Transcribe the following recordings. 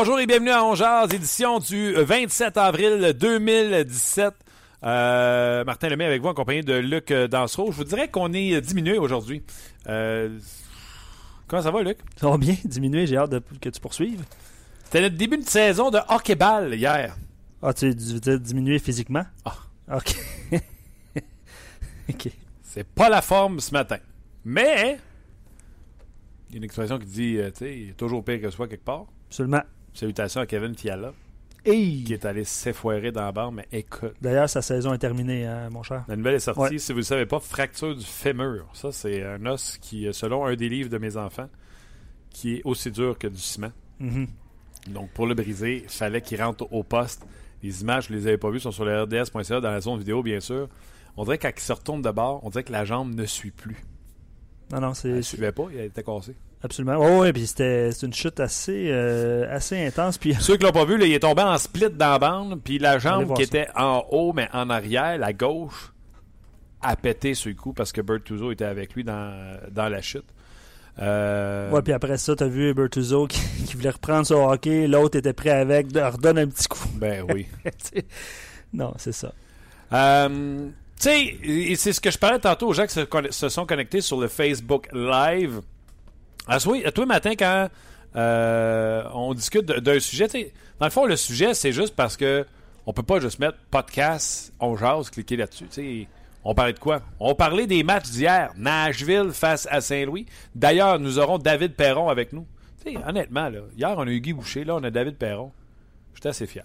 Bonjour et bienvenue à Ongears, édition du 27 avril 2017. Euh, Martin Lemay avec vous en compagnie de Luc Dansereau. Je vous dirais qu'on est diminué aujourd'hui. Euh, comment ça va, Luc? Ça va bien, diminué. J'ai hâte de, que tu poursuives. C'était notre début de saison de hockey-ball hier. Ah, tu veux dire diminué physiquement? Ah. OK. OK. C'est pas la forme ce matin. Mais, il y a une expression qui dit, euh, tu sais, il est toujours pire que soi quelque part. Absolument. Salutations à Kevin Fiala, Hey! qui est allé s'effoirer dans la barre, mais écoute. D'ailleurs, sa saison est terminée, hein, mon cher. La nouvelle est sortie, Ouais. si vous ne le savez pas, fracture du fémur. Ça, c'est un os qui, selon un des livres de mes enfants, qui est aussi dur que du ciment. Mhm. Donc, pour le briser, il fallait qu'il rentre au poste. Les images, je ne les avais pas vues, sont sur le RDS.ca dans la zone vidéo, bien sûr. On dirait que quand il se retourne de bord, on dirait que la jambe ne suit plus. Non, non, Elle c'est ne c'est- suivait pas, elle était cassée. Absolument. Oh, oui, puis c'était une chute assez, euh, assez intense. Puis Ceux qui l'ont pas vu, là, il est tombé en split dans la bande, puis la jambe qui ça. était en haut, mais en arrière, la gauche, a pété le coup parce que Bertuzzo était avec lui dans, dans la chute. Euh, Ouais, puis après ça, t'as vu Bertuzzo qui, qui voulait reprendre son hockey, l'autre était prêt avec, de- redonne un petit coup. Ben oui. non, c'est ça. Euh, tu sais, c'est ce que je parlais tantôt aux gens qui se sont connectés sur le Facebook Live. À toi, à toi matin, quand euh, on discute d'un sujet, dans le fond, le sujet, c'est juste parce que on peut pas juste mettre podcast, on jase, cliquer là-dessus. On parlait de quoi? On parlait des matchs d'hier. Nashville face à Saint-Louis. D'ailleurs, nous aurons David Perron avec nous. Tu sais, honnêtement, là, hier, on a eu Guy Boucher, là, on a David Perron. J'étais assez fier.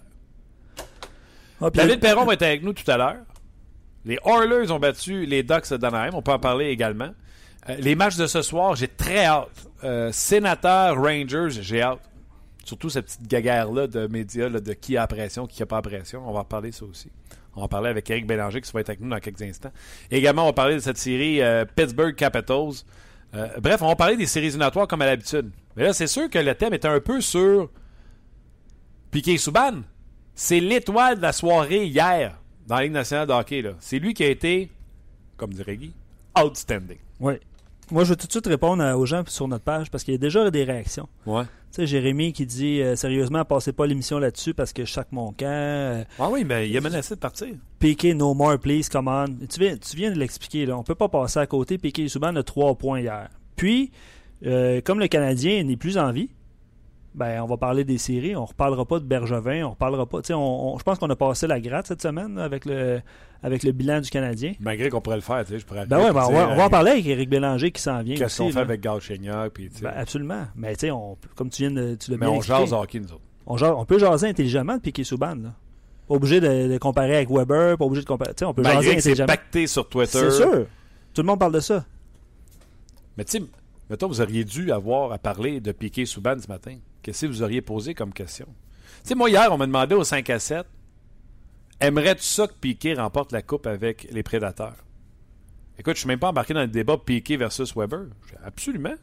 Ah, David Perron va être avec nous tout à l'heure. Les Oilers ont battu les Ducks d'Anaheim. On peut en parler également. Euh, les matchs de ce soir, j'ai très hâte. Euh, Sénateur, Rangers, j'ai hâte. Surtout cette petite gaguerre-là de médias, de qui a pression, qui n'a pas pression. On va en parler ça aussi. On va en parler avec Eric Bélanger qui va être avec nous dans quelques instants. Également, on va parler de cette série euh, Pittsburgh Capitals. Bref, on va parler des séries éliminatoires comme à l'habitude. Mais là, c'est sûr que le thème est un peu sur Piqué Souban. C'est l'étoile de la soirée hier dans la Ligue nationale de hockey. C'est lui qui a été, comme dirait Guy, outstanding. Ouais. Moi, je veux tout de suite répondre à- aux gens sur notre page parce qu'il y a déjà des réactions. Ouais. Tu sais, Jérémy qui dit euh, sérieusement, passez pas l'émission là-dessus parce que sac mon camp. Euh, Ah oui, mais il a menacé de partir. Piqué, no more, please, come on. Tu viens, tu viens de l'expliquer, là. On peut pas passer à côté. Piqué Souban a trois points hier. Puis, euh, comme le Canadien n'est plus en vie, ben, on va parler des séries. On reparlera pas de Bergevin. On reparlera pas. Tu sais, on, on- je pense qu'on a passé la gratte cette semaine avec le, avec le bilan du Canadien. Malgré qu'on pourrait le faire, tu sais, je pourrais Ben ouais, ben, on, va, on va en parler. parler avec Éric Bélanger qui s'en vient. Qu'est-ce qu'on fait là. avec Galchenyuk, puis. Ben, absolument. Mais tu sais, on- comme tu viens de tu l'as mais bien on expliqué, jase hockey, nous autres. on, jase- on peut jaser intelligemment de Souban. Là. Pas obligé de, de comparer avec Weber, pas obligé de comparer. Tu sais, on peut jaser Malgré c'est intelligemment. pacté sur Twitter. C'est sûr. Tout le monde parle de ça. Mais tu sais, mettons, vous auriez dû avoir à parler de Piqué Souban ce matin. Qu'est-ce que vous auriez posé comme question? Tu sais, moi, hier, on m'a demandé au 5 à 7 Aimerais-tu ça que Piqué remporte la coupe avec les prédateurs? Écoute, je suis même pas embarqué dans le débat Piqué versus Weber. Absolument.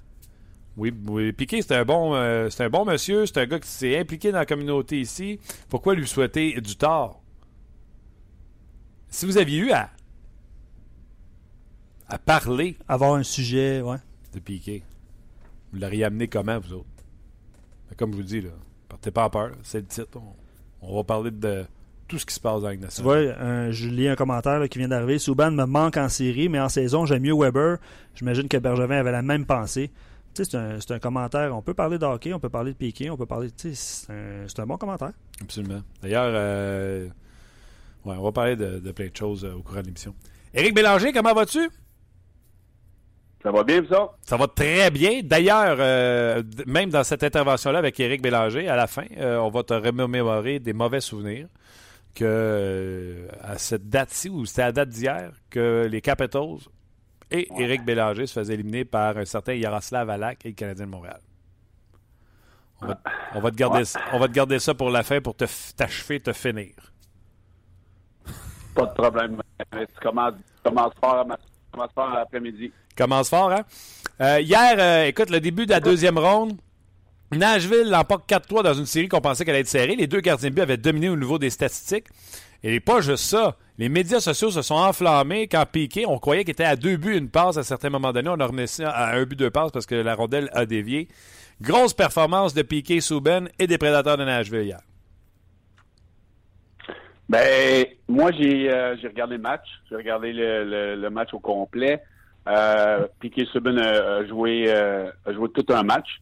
Oui, oui Piqué, c'est un bon euh, un bon monsieur, c'est un gars qui s'est impliqué dans la communauté ici. Pourquoi lui souhaiter du tort? Si vous aviez eu à, à parler Avoir un sujet, ouais. De Piqué. Vous l'auriez amené comment, vous autres? Mais comme je vous dis, là, partez pas en peur. C'est le titre. On, on va parler de tout ce qui se passe dans Ligue Tu vois, un- je lis un commentaire là, qui vient d'arriver. Souban me manque en série, mais en saison, j'aime mieux Weber. J'imagine que Bergevin avait la même pensée. Tu sais, c'est un, un commentaire. On peut parler de hockey, on peut parler de Piqué, on peut parler. C'est un, bon commentaire. Absolument. D'ailleurs, euh, ouais, on va parler de, de plein de choses euh, au courant de l'émission. Éric Bélanger, comment vas-tu? Ça va bien, ça? Ça va très bien. D'ailleurs, euh, même dans cette intervention-là avec Éric Bélanger, à la fin, euh, on va te remémorer des mauvais souvenirs que euh, à cette date-ci, ou c'était à la date d'hier, que les Capitals et Éric Bélanger se faisaient éliminer par un certain Yaroslav Alak et le Canadien de Montréal. On va, on va te, garder, on va te garder ça pour la fin pour te t'achever, te finir. Pas de problème. Tu commences, tu commences fort, à- tu commences fort l'après-midi. Commence fort, hein? Euh, hier, euh, écoute, le début de la deuxième ronde, Nashville l'emporte 4-3 dans une série qu'on pensait qu'elle allait être serrée. Les deux gardiens de but avaient dominé au niveau des statistiques. Et pas juste ça. Les médias sociaux se sont enflammés quand Piqué, on croyait qu'il était à deux buts, une passe à certains moments donnés. On a remis ça à un but, deux passes parce que la rondelle a dévié. Grosse performance de Piqué, Souben et des prédateurs de Nashville hier. Ben, moi, j'ai euh, regardé le match. J'ai regardé le, le, le match au complet. Euh, Piquet Subban a, a joué, euh, a joué tout un match.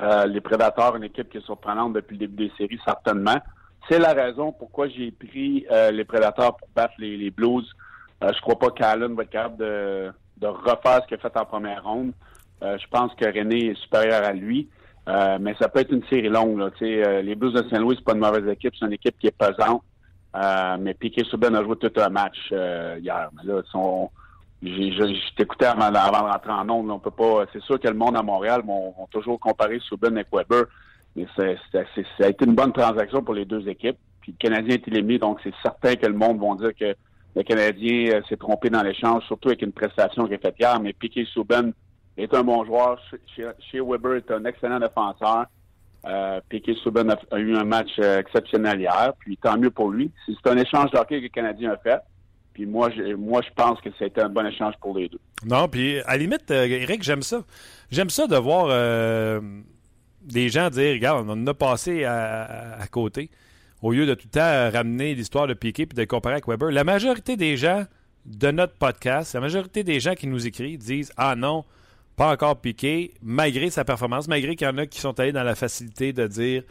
Euh, les Prédateurs, une équipe qui est surprenante depuis le début des séries, certainement. C'est la raison pourquoi j'ai pris euh, les Prédateurs pour battre les, les Blues. Euh, je crois pas qu'Allen va être capable de, de refaire ce qu'il a fait en première ronde. Je pense que René est supérieur à lui. Mais ça peut être une série longue. Là. Les Blues de Saint-Louis, c'est pas une mauvaise équipe. C'est une équipe qui est pesante. Euh, mais Piquet Subban a joué tout un match euh, hier. Mais là, son, je, t'écoutais avant, avant de rentrer en ondes. On peut pas. C'est sûr que le monde à Montréal vont, toujours comparer Subban avec Weber. Mais c'est, ça a été une bonne transaction pour les deux équipes. Puis le Canadien est éliminé, donc c'est certain que le monde va dire que le Canadien euh, s'est trompé dans l'échange, surtout avec une prestation qu'il a faite hier. Mais Piquet Subban est un bon joueur. Chez- chez Weber est un excellent défenseur. Euh, Piquet Subban a, a eu un match euh, exceptionnel hier, puis tant mieux pour lui. C'est un échange de hockey que le Canadien a fait. Puis moi, je, moi, je pense que c'était un bon échange pour les deux. Non, puis à la limite, euh, Eric, j'aime ça. J'aime ça de voir euh, des gens dire, regarde, on en a passé à, côté, au lieu de tout le temps ramener l'histoire de Piquet puis de comparer avec Weber. La majorité des gens de notre podcast, la majorité des gens qui nous écrivent disent, ah non, pas encore Piqué, malgré sa performance, malgré qu'il y en a qui sont allés dans la facilité de dire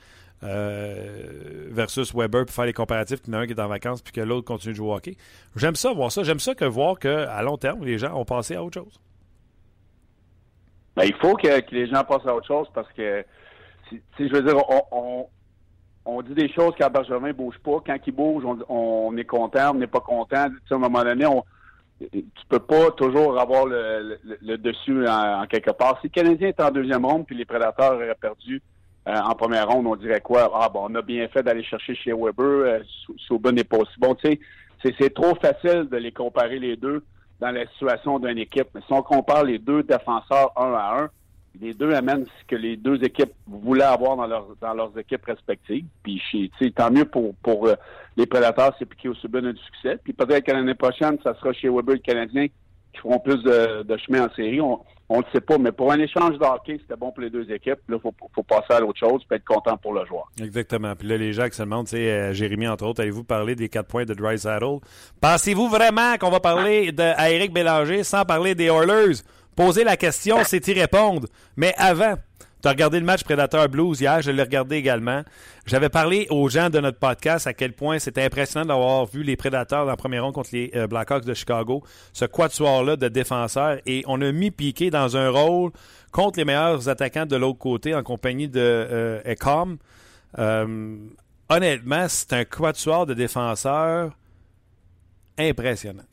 euh, versus Weber pour faire les comparatifs, qu'il y en a un qui est en vacances puis que l'autre continue de jouer au hockey. J'aime ça, voir ça. J'aime ça que voir qu'à long terme, les gens ont passé à autre chose. Ben, il faut que, les gens passent à autre chose parce que, je veux dire, on, on, dit des choses quand Bergevin bouge pas. Quand il bouge, on, est content, on n'est pas content. À un moment donné, on, tu peux pas toujours avoir le, dessus en, quelque part. Si le Canadien est en deuxième ronde puis les Prédateurs auraient perdu euh, en première ronde, on dirait quoi? Ah bon, on a bien fait d'aller chercher chez Weber, euh, Souben n'est pas aussi bon. Tu sais, c'est trop facile de les comparer les deux dans la situation d'une équipe. Mais si on compare les deux défenseurs un à un, les deux amènent ce que les deux équipes voulaient avoir dans, dans leurs équipes respectives. Puis tant mieux pour, pour euh, les prédateurs, c'est piqué au Subban du succès. Puis peut-être que l'année prochaine, ça sera chez Weber le Canadien qui feront plus de, de chemin en série. On ne le sait pas, mais pour un échange de hockey, c'était bon pour les deux équipes. Là, il faut, faut passer à l'autre chose puis être content pour le joueur. Exactement. Puis là, les gens qui se demandent, euh, Jérémy, entre autres, allez-vous parler des quatre points de Dry Saddle? Pensez-vous vraiment qu'on va parler de, à Éric Bélanger sans parler des Oilers? Poser la question, c'est y répondre. Mais avant, tu as regardé le match Predator Blues hier, je l'ai regardé également. J'avais parlé aux gens de notre podcast à quel point c'était impressionnant d'avoir vu les Prédateurs dans la première ronde contre les euh, Blackhawks de Chicago, ce quatuor-là de défenseurs, et on a mis Piqué dans un rôle contre les meilleurs attaquants de l'autre côté en compagnie de euh, Ecom. Euh, honnêtement, c'est un quatuor de défenseurs impressionnant.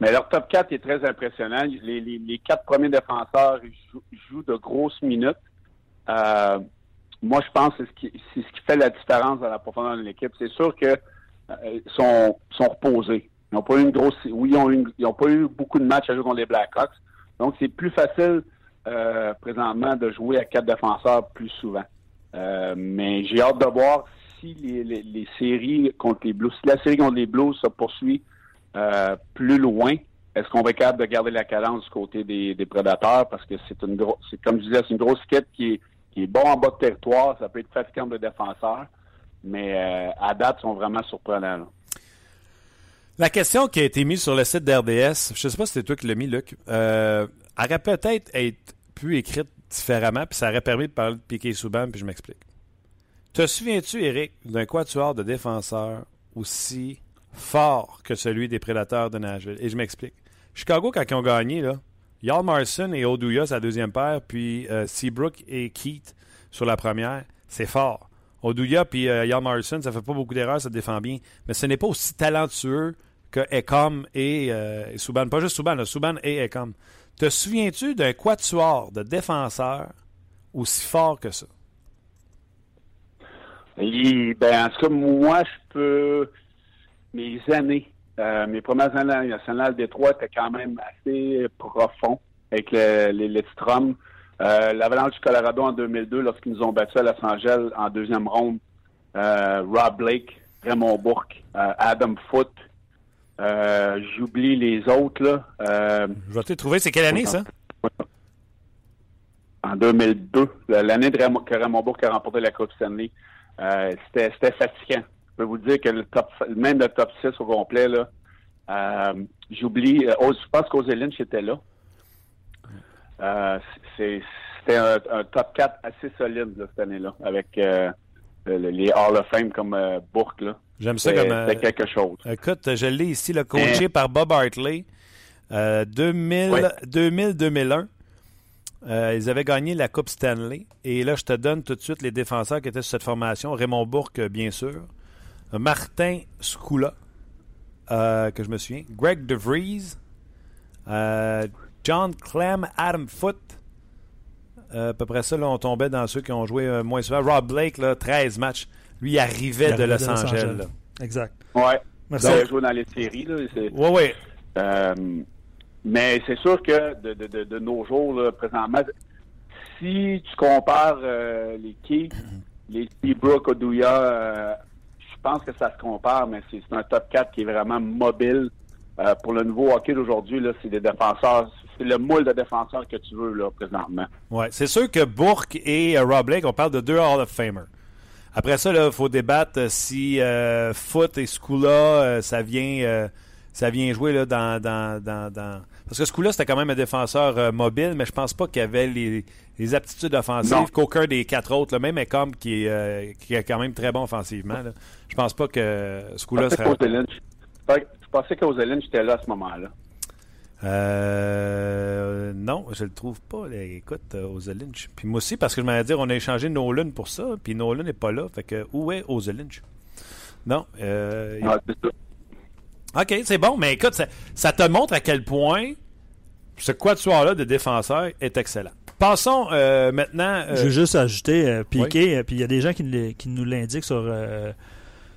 Mais leur top 4 est très impressionnant. Les, quatre premiers défenseurs jouent, jouent de grosses minutes. Euh, moi, je pense que c'est ce, qui, fait la différence dans la profondeur de l'équipe. C'est sûr que euh, sont, reposés. Ils n'ont pas eu une grosse. Oui, ils ont, pas eu beaucoup de matchs à jouer contre les Blackhawks. Donc, c'est plus facile euh, présentement de jouer à quatre défenseurs plus souvent. Euh, mais j'ai hâte de voir si les, les, séries contre les Blues, si la série contre les Blues se poursuit euh, plus loin, est-ce qu'on va être capable de garder la cadence du côté des, prédateurs? Parce que c'est une grosse, comme disais, c'est une grosse équipe qui est, qui est en bas de territoire. Ça peut être fatigant de défenseurs, mais euh, à date, ils sont vraiment surprenants. La question qui a été mise sur le site d'RDS, je ne sais pas si c'est toi qui l'as mis, Luc, euh, aurait peut-être être pu écrite différemment, puis ça aurait permis de parler de Piquet Souban, puis je m'explique. Te souviens-tu, Eric, d'un quatuor de défenseurs aussi fort que celui des prédateurs de Nashville? Et je m'explique. Chicago, quand ils ont gagné, là, Yal Marson et Oduya, sa deuxième paire, puis euh, Seabrook et Keith sur la première, c'est fort. Oduya puis euh, Jan Morrison, ça fait pas beaucoup d'erreurs, ça défend bien. Mais ce n'est pas aussi talentueux que Ecom et, euh, et Subban. Pas juste Subban, là, et Ecom. Te souviens-tu d'un quatuor de défenseurs aussi fort que ça? Ben, en tout cas, moi, je peux. Mes années, euh, mes premières années nationales Détroit étaient quand même assez profond avec le- les, les Strom. Euh, L'Avalanche du Colorado en 2002, lorsqu'ils nous ont battus à Los Angeles en deuxième ronde. Euh, Rob Blake, Raymond Bourque, Adam Foote. J'oublie les autres, là. Je vais te trouver, c'est quelle année ça? en 2002, l'année que Raymond Bourque a remporté la Coupe Stanley. C'était fatigant. Je peux vous dire que le top, même le top 6 au complet, là, euh, j'oublie, euh, je pense qu'Ozelin était là. Euh, C'était un, un top 4 assez solide là, cette année-là, avec euh, le- les Hall of Fame comme Bourque. là. J'aime ça comme. c'était quelque chose. Écoute, je l'ai ici, le coaché Hein? par Bob Hartley. Euh, 2000, Ouais. 2000-2001. Euh, ils avaient gagné la Coupe Stanley. Et là, je te donne tout de suite les défenseurs qui étaient sur cette formation. Raymond Bourque, bien sûr. Martin Skoula, euh, que je me souviens. Greg DeVries. euh, John Clem, Adam Foote. Euh, à peu près ça, là, on tombait dans ceux qui ont joué euh, moins souvent. Rob Blake, là, 13 matchs. Lui, il arrivait Il de Los Angeles. Exact. Ouais. Merci. Il a joué dans les séries. Là, c'est- Ouais, ouais. Euh, mais c'est sûr que de, de, de, de nos jours, là, présentement, si tu compares euh, les Keys, les Seabrook, Oduya, pense que ça se compare, mais c'est un top 4 qui est vraiment mobile. Euh, pour le nouveau hockey d'aujourd'hui, c'est des défenseurs, c'est le moule de défenseurs que tu veux là, présentement. Ouais, c'est sûr que Bourque et euh, Rob Blake, on parle de deux Hall of Famers. Après ça, il faut débattre euh, si Foot et Skula, ça vient ça vient jouer là, dans, dans, dans, dans- Parce que Skula, c'était quand même un défenseur euh, mobile, mais je pense pas qu'il avait les, les aptitudes offensives qu'aucun des quatre autres. Là, même Ecom, qui, est, euh, qui est quand même très bon offensivement. Là. Je pense pas que Skula pensais serait... je pensais qu'Ozelin était là à ce moment-là. Euh, non, je le trouve pas. là. Écoute, Ozelinch. Puis moi aussi, parce que je m'allais dire, on a échangé Nolan pour ça, puis Nolan n'est pas là. Fait que, où est Ozelinch? Non. euh, Ah, c'est ça. OK, c'est bon, mais écoute, ça, ça te montre à quel point ce quatuor-là de défenseurs est excellent. Passons euh, maintenant. euh, Je veux juste ajouter, euh, Piqué, euh, puis il y a des gens qui, nous l'indiquent sur, euh,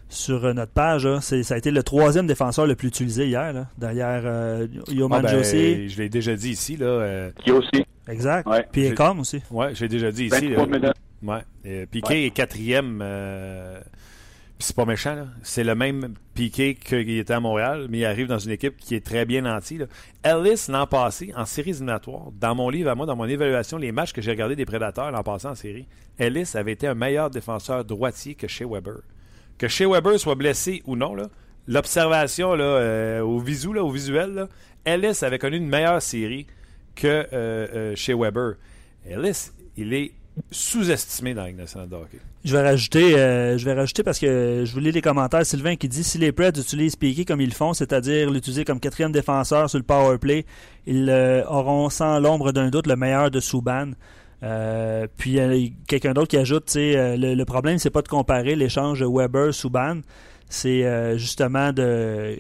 sur euh, notre page. là. C'est- ça a été le troisième défenseur le plus utilisé hier, là, derrière euh, Yoman ah ben, José. je l'ai déjà dit ici. Là, euh, Qui aussi, Exact. Ouais. Puis Ecom aussi. ouais, je l'ai déjà dit ici. 23 là. minutes. Ouais. Euh, Piqué est quatrième. Euh, c'est pas méchant. C'est le même Piqué qu'il était à Montréal, mais il arrive dans une équipe qui est très bien nantie. Ellis, l'an passé, en séries éliminatoires, dans mon livre à moi, dans mon évaluation, les matchs que j'ai regardés des Prédateurs l'an passé en série, Ellis avait été un meilleur défenseur droitier que chez Weber. Que chez Weber soit blessé ou non, l'observation euh, au visu, au visuel, Ellis avait connu une meilleure série que euh, euh, chez Weber. Ellis, il est sous-estimé dans la Ligue hockey. Je vais rajouter, euh, je vais rajouter parce que je vous lis les commentaires. Sylvain qui dit si les Preds utilisent Piqué comme ils le font, c'est-à-dire l'utiliser comme quatrième défenseur sur le power play, ils euh, auront sans l'ombre d'un doute le meilleur de Souban. Euh, puis euh, quelqu'un d'autre qui ajoute, tu sais, euh, le, le problème c'est pas de comparer l'échange Weber-Souban, c'est justement de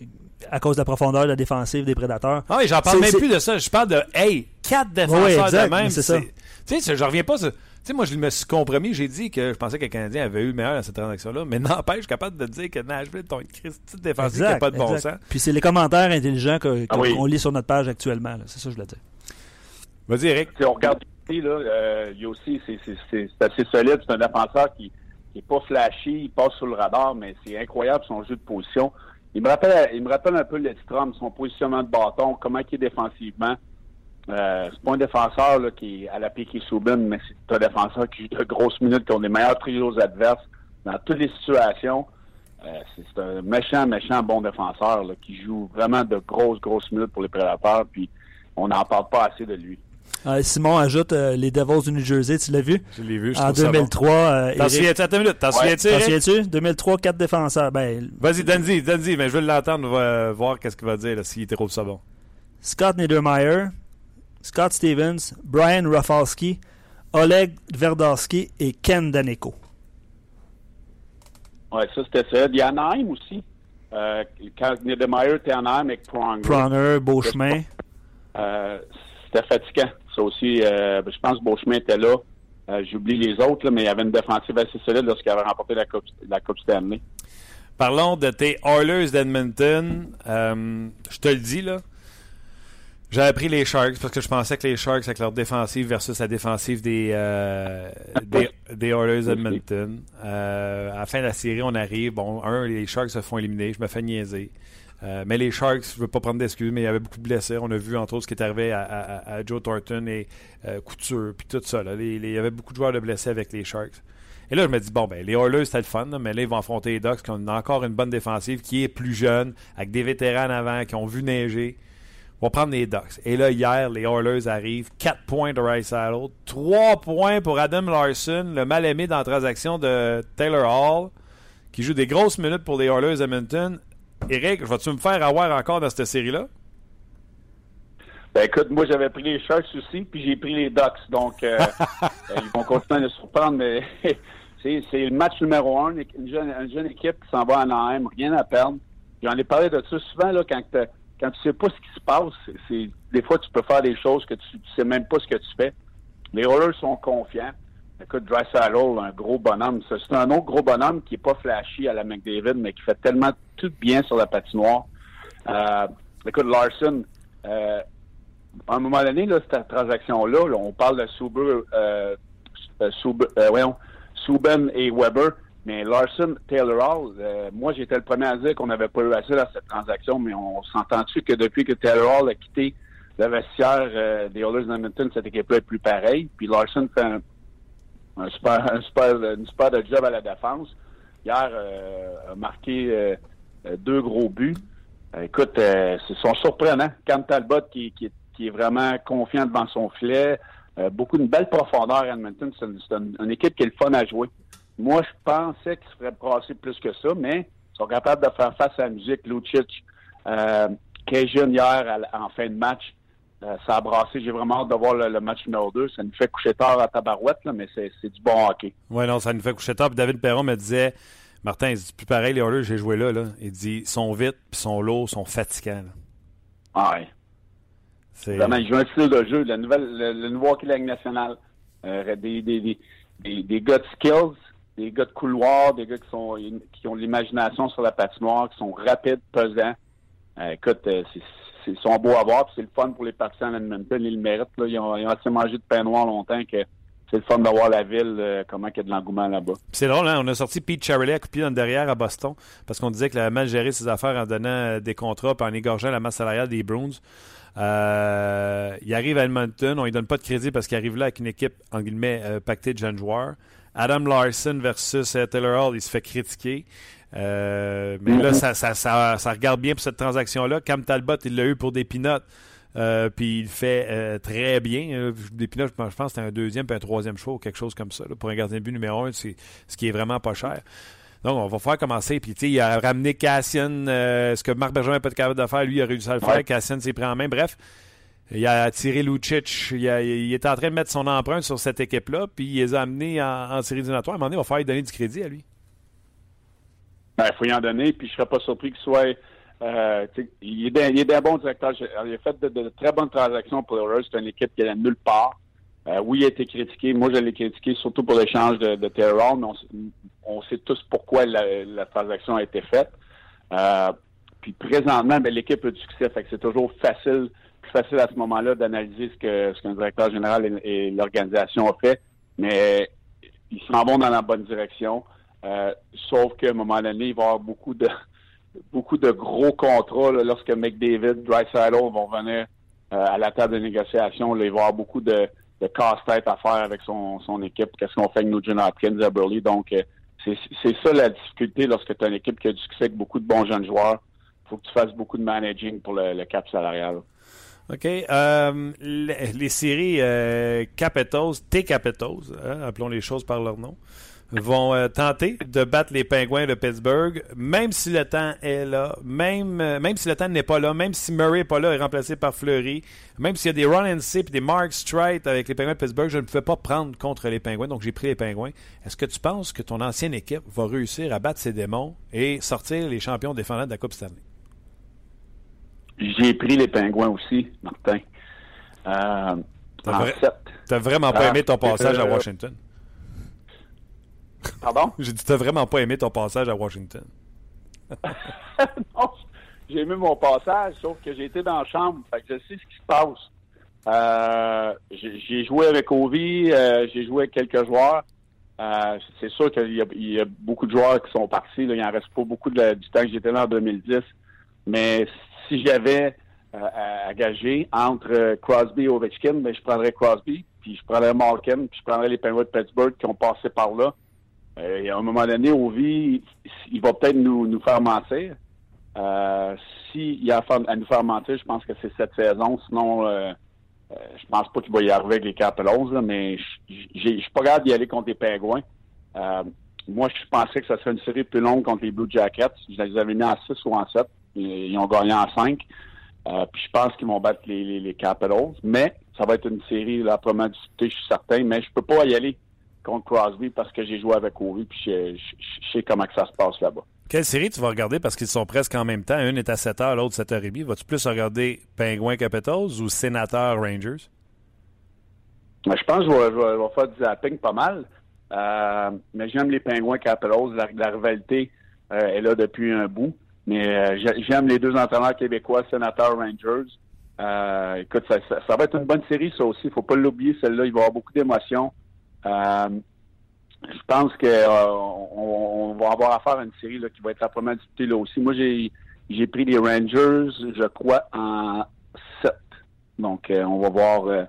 à cause de la profondeur de la défensive des prédateurs. Ah oui, j'en parle même plus de ça. Je parle de, hey, quatre défenseurs Oui, exact, de même. c'est ça. Tu sais, je reviens pas sur- sais, moi, je me suis compromis. J'ai dit que je pensais que le Canadien avait eu le meilleur dans cette transaction-là. Mais n'empêche, je suis capable de dire que Nashville est une de défensive qui n'a pas de bon exact. sens. Puis c'est les commentaires intelligents que- Ah qu'on oui. lit sur notre page actuellement. C'est ça que je voulais dire. Vas-y, Eric. Si on regarde ici, là, euh, il y a aussi, c'est, c'est, c'est, c'est assez solide. C'est un défenseur qui n'est pas flashy, il passe sur le radar, mais c'est incroyable son jeu de position. Il me rappelle, il me rappelle un peu Letstrom, son positionnement de bâton, comment il est défensivement. Euh, c'est pas un défenseur là, qui est à la pique Subban, mais c'est un défenseur qui joue de grosses minutes, qui ont des meilleurs trios adverses dans toutes les situations. Euh, c'est, un méchant, méchant bon défenseur là, qui joue vraiment de grosses, grosses minutes pour les prédateurs, puis on n'en parle pas assez de lui. Euh, Simon ajoute euh, les Devils du New Jersey, tu l'as vu? Je l'ai vu, je En trouve ça bon. 2003, euh, T'en souviens-tu? Attends une minute. T'en Ouais. souviens-tu, T'en Eric? souviens-tu? 2003, quatre défenseurs. Ben, Vas-y, donne-y, donne-y. Mais je veux l'entendre, voir qu'est-ce qu'il va dire, s'il trouve ça bon. Scott Niedermeyer, Scott Stevens, Brian Rafalski, Oleg Tverdovski et Ken Daneko. Ouais, ça, c'était ça. Il y a Anaheim aussi. Euh, quand Niedermeyer était en Anaheim avec Pronger. Pronger, Beauchemin. Euh, c'était fatigant. Ça aussi, euh, je pense que Beauchemin était là. Euh, J'oublie les autres, là, mais il y avait une défensive assez solide lorsqu'il avait remporté la Coupe, la coupe Stanley. Parlons de tes Oilers d'Edmonton. Euh, je te le dis, là. J'avais pris les Sharks parce que je pensais que les Sharks, avec leur défensive versus la défensive des, euh, des, des, Oilers d'Edmonton. Euh, à la fin de la série, on arrive. Bon, un, les Sharks se font éliminer. Je me fais niaiser. Euh, mais les Sharks, je ne veux pas prendre d'excuses, mais il y avait beaucoup de blessés. On a vu, entre autres, ce qui est arrivé à, à, à Joe Thornton et euh, Couture, puis tout ça. Là. Les, les, il y avait beaucoup de joueurs de blessés avec les Sharks. Et là, je me dis, bon, ben, les Oilers, c'était le fun, là, mais là, ils vont affronter les Ducks, qui ont encore une bonne défensive, qui est plus jeune, avec des vétérans en avant, qui ont vu neiger. On va prendre les Ducks. Et là, hier, les Oilers arrivent. 4 points de Rice Saddle. 3 points pour Adam Larson, le mal-aimé dans la transaction de Taylor Hall, qui joue des grosses minutes pour les Oilers Edmonton. Eric, vas-tu me faire avoir encore dans cette série-là? Ben écoute, moi j'avais pris les Sharks aussi, puis j'ai pris les Ducks. Donc euh, ils vont continuer de surprendre, mais c'est le match numéro un, une jeune, une jeune équipe qui s'en va à Anaheim, rien à perdre. J'en ai parlé de ça souvent là, quand, quand tu sais pas ce qui se passe, c'est des fois tu peux faire des choses que tu, tu sais même pas ce que tu fais. Les Oilers sont confiants. Écoute, Drysdale, un gros bonhomme. C'est un autre gros bonhomme qui est pas flashy à la McDavid, mais qui fait tellement tout bien sur la patinoire. Euh, écoute, Larson, euh, à un moment donné, là, cette transaction-là, là, on parle de euh, Suber, et Weber, mais Larson, Taylor Hall, euh, moi j'étais le premier à dire qu'on n'avait pas eu assez dans cette transaction, mais on s'entend-tu que depuis que Taylor Hall a quitté le vestiaire euh, des Oilers d'Edmonton, cette équipe-là est plus pareille. Puis Larson fait un, super, un super, une super de job à la défense. Hier, euh, a marqué euh, deux gros buts. écoute, c'est sont surprenants. Cam Talbot qui, qui, qui, est vraiment confiant devant son filet. beaucoup de belle profondeur à Edmonton. C'est une, équipe qui est le fun à jouer. Moi, je pensais qu'ils se feraient brasser plus que ça, mais ils sont capables de faire face à la musique. Lucic, euh, Cajun hier en fin de match, euh, ça a brassé. J'ai vraiment hâte de voir le, le, match numéro 2. Ça nous fait coucher tard à tabarouette, là, mais c'est du bon hockey. Oui, non, ça nous fait coucher tard. Puis David Perron me disait, Martin, il dit plus pareil, les Oilers, j'ai joué là, là. Il dit, ils sont vite, puis sont lourds, sont fatigants. Ah ouais. Vraiment, ils jouent un style de jeu, la nouvelle, le, le nouveau hockey de la Ligue nationale. Euh, des, des, des, des, des gars de skills, des gars de couloir, des gars qui sont qui ont l'imagination sur la patinoire, qui sont rapides, pesants. Euh, écoute, euh, ils sont beaux à voir, c'est le fun pour les partisans d'Edmonton, ils le méritent. Là. Ils, ont, ils ont assez mangé de pain noir longtemps que c'est le fun d'avoir la ville, euh, comment il y a de l'engouement là-bas. C'est drôle, hein? on a sorti Pete Charlie à couper dans le derrière à Boston parce qu'on disait qu'il avait mal géré ses affaires en donnant des contrats et en égorgeant la masse salariale des Bruins. Euh, il arrive à Edmonton, on lui donne pas de crédit parce qu'il arrive là avec une équipe, en guillemets, euh, pactée de jeunes joueurs. Adam Larson versus euh, Taylor Hall, il se fait critiquer. Euh, mais là, ça, ça, ça, ça, regarde bien pour cette transaction-là. Cam Talbot, il l'a eu pour des pinottes. Euh, puis il fait euh, très bien. Des pinottes, je pense que c'était un deuxième puis un troisième choix ou quelque chose comme ça. Là. Pour un gardien de but numéro un, c'est ce qui est vraiment pas cher. Donc, on va faire commencer. Puis, tu sais, il a ramené Cassian. Ce que Marc Bergeron n'a pas de capable de faire, lui, il a réussi à le faire. Cassian s'est pris en main. Bref, il a tiré Lucic. Il, est en train de mettre son empreinte sur cette équipe-là. Puis, il les a amenés en, en série éliminatoire. À un moment donné, il va falloir lui donner du crédit à lui. Ben, il faut y en donner. Puis, je ne serais pas surpris qu'il soit. Euh, il, est d'un bon directeur. Il a fait de, très bonnes transactions pour Oilers. C'est une équipe qui est nulle part. Euh, oui, il a été critiqué. Moi, je l'ai critiqué surtout pour l'échange de, de Terrell, mais on, sait tous pourquoi la, transaction a été faite. Euh, puis présentement, ben, l'équipe a du succès. C'est toujours facile, facile à ce moment-là d'analyser ce que ce qu'un directeur général et, l'organisation a fait. Mais ils s'en vont dans la bonne direction. Euh, sauf qu'à un moment donné, il va y avoir beaucoup de beaucoup de gros contrats lorsque McDavid, Dreisaitl vont venir euh, à la table de négociation. Il va y avoir beaucoup de casse-tête à faire avec son, son équipe. Qu'est-ce qu'on fait avec Nugent Hopkins à Burley? Donc, euh, c'est ça la difficulté lorsque tu as une équipe qui a du succès avec beaucoup de bons jeunes joueurs. Il faut que tu fasses beaucoup de managing pour le cap salarial. OK? Euh, les, les, séries euh, Capitals, T Capitals, hein, appelons les choses par leur nom. vont euh, tenter de battre les Pingouins de Pittsburgh, même si le temps est là, même, euh, même si le temps n'est pas là, même si Murray n'est pas là, est remplacé par Fleury, même s'il y a des Ron C et des Mark Strite avec les Pingouins de Pittsburgh, je ne pouvais pas prendre contre les Pingouins, donc j'ai pris les Pingouins. Est-ce que tu penses que ton ancienne équipe va réussir à battre ses démons et sortir les champions défendants de la Coupe Stanley? J'ai pris les Pingouins aussi, Martin. Euh, T'as vraiment pas aimé ton passage à Washington? Pardon? J'ai dit, t'as vraiment pas aimé ton passage à Washington? non, j'ai aimé mon passage, sauf que j'ai été dans la chambre, fait que je sais ce qui se passe. Euh, j'ai joué avec Ovi, euh, j'ai joué avec quelques joueurs. Euh, c'est sûr qu'il y, a beaucoup de joueurs qui sont partis. Là. Il en reste pas beaucoup du temps que j'étais là en 2010. Mais si j'avais à, gager entre Crosby et Ovechkin, ben, je prendrais Crosby, puis je prendrais Malkin, puis je prendrais les Penguins de Pittsburgh qui ont passé par là. Euh, à un moment donné, Ovi, il va peut-être nous, faire mentir. Euh, S'il a à nous faire mentir, je pense que c'est cette saison. Sinon, euh, euh, je pense pas qu'il va y arriver avec les Capitals, mais je suis pas capable d'y aller contre les Pingouins. Euh, moi, je pensais que ça serait une série plus longue contre les Blue Jackets. Je les avais mis en 6 ou en 7. Ils ont gagné en 5. Euh, puis je pense qu'ils vont battre les, les, les, Capitals. Mais ça va être une série probablement disputée, je suis certain. Mais je peux pas y aller contre Crosby parce que j'ai joué avec Ovi puis je, sais comment que ça se passe là-bas. Quelle série tu vas regarder parce qu'ils sont presque en même temps? Une est à 7h, l'autre 7h30. Vas-tu plus regarder Penguins Capitals ou Sénateurs Rangers? Ben, je pense que je vais, faire du zapping pas mal. Euh, mais j'aime les Penguins Capitals. La, rivalité euh, est là depuis un bout. Mais euh, j'aime les deux entraîneurs québécois, Sénateurs Rangers. écoute, ça, va être une bonne série, ça aussi. Il faut pas l'oublier, celle-là. Il va y avoir beaucoup d'émotions. Euh, je pense qu'on euh, on va avoir affaire à une série qui va être simplement disputée là aussi. Moi, j'ai pris les Rangers, je crois, en 7. Donc, euh, on va voir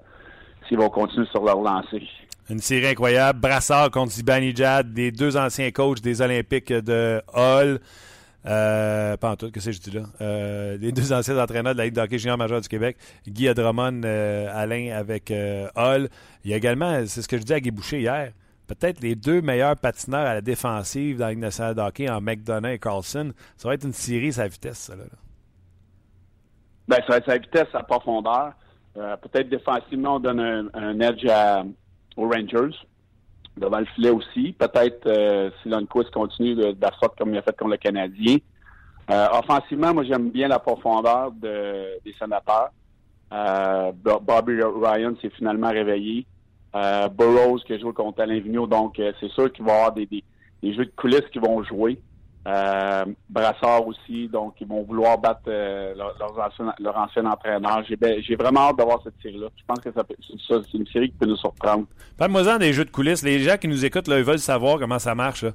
s'ils vont continuer sur leur lancée. Une série incroyable. Brassard contre Zibanejad, des deux anciens coachs des Olympiques de Hall. Pas en tout, que c'est je dis là? les deux anciens entraîneurs de la Ligue d'hockey junior majeur du Québec, Guy Drummond, Alain avec Hall. Il y a également, c'est ce que je disais à Guy Boucher hier, peut-être les deux meilleurs patineurs à la défensive dans la Ligue nationale de hockey en McDonough et Carlson. Ça va être une série sa vitesse, ça. Là. Ben, ça va être sa vitesse, sa profondeur. Euh, peut-être défensivement, on donne un, edge aux Rangers. Devant le filet aussi. Peut-être euh, si Lundqvist continue de, de comme il a fait contre le Canadien. Euh, offensivement, moi j'aime bien la profondeur de, des sénateurs. Euh, Bobby Ryan s'est finalement réveillé. Euh, Burroughs qui a joué contre Alain Vigneault. Donc, euh, c'est sûr qu'il va y avoir des, des, jeux de coulisses qui vont jouer. Euh, Brassard aussi, donc ils vont vouloir battre euh, leur, ancien, entraîneur. J'ai vraiment hâte d'avoir cette série-là. Je pense que c'est une série qui peut nous surprendre. Parle-moi des jeux de coulisses. Les gens qui nous écoutent, là, ils veulent savoir comment ça marche.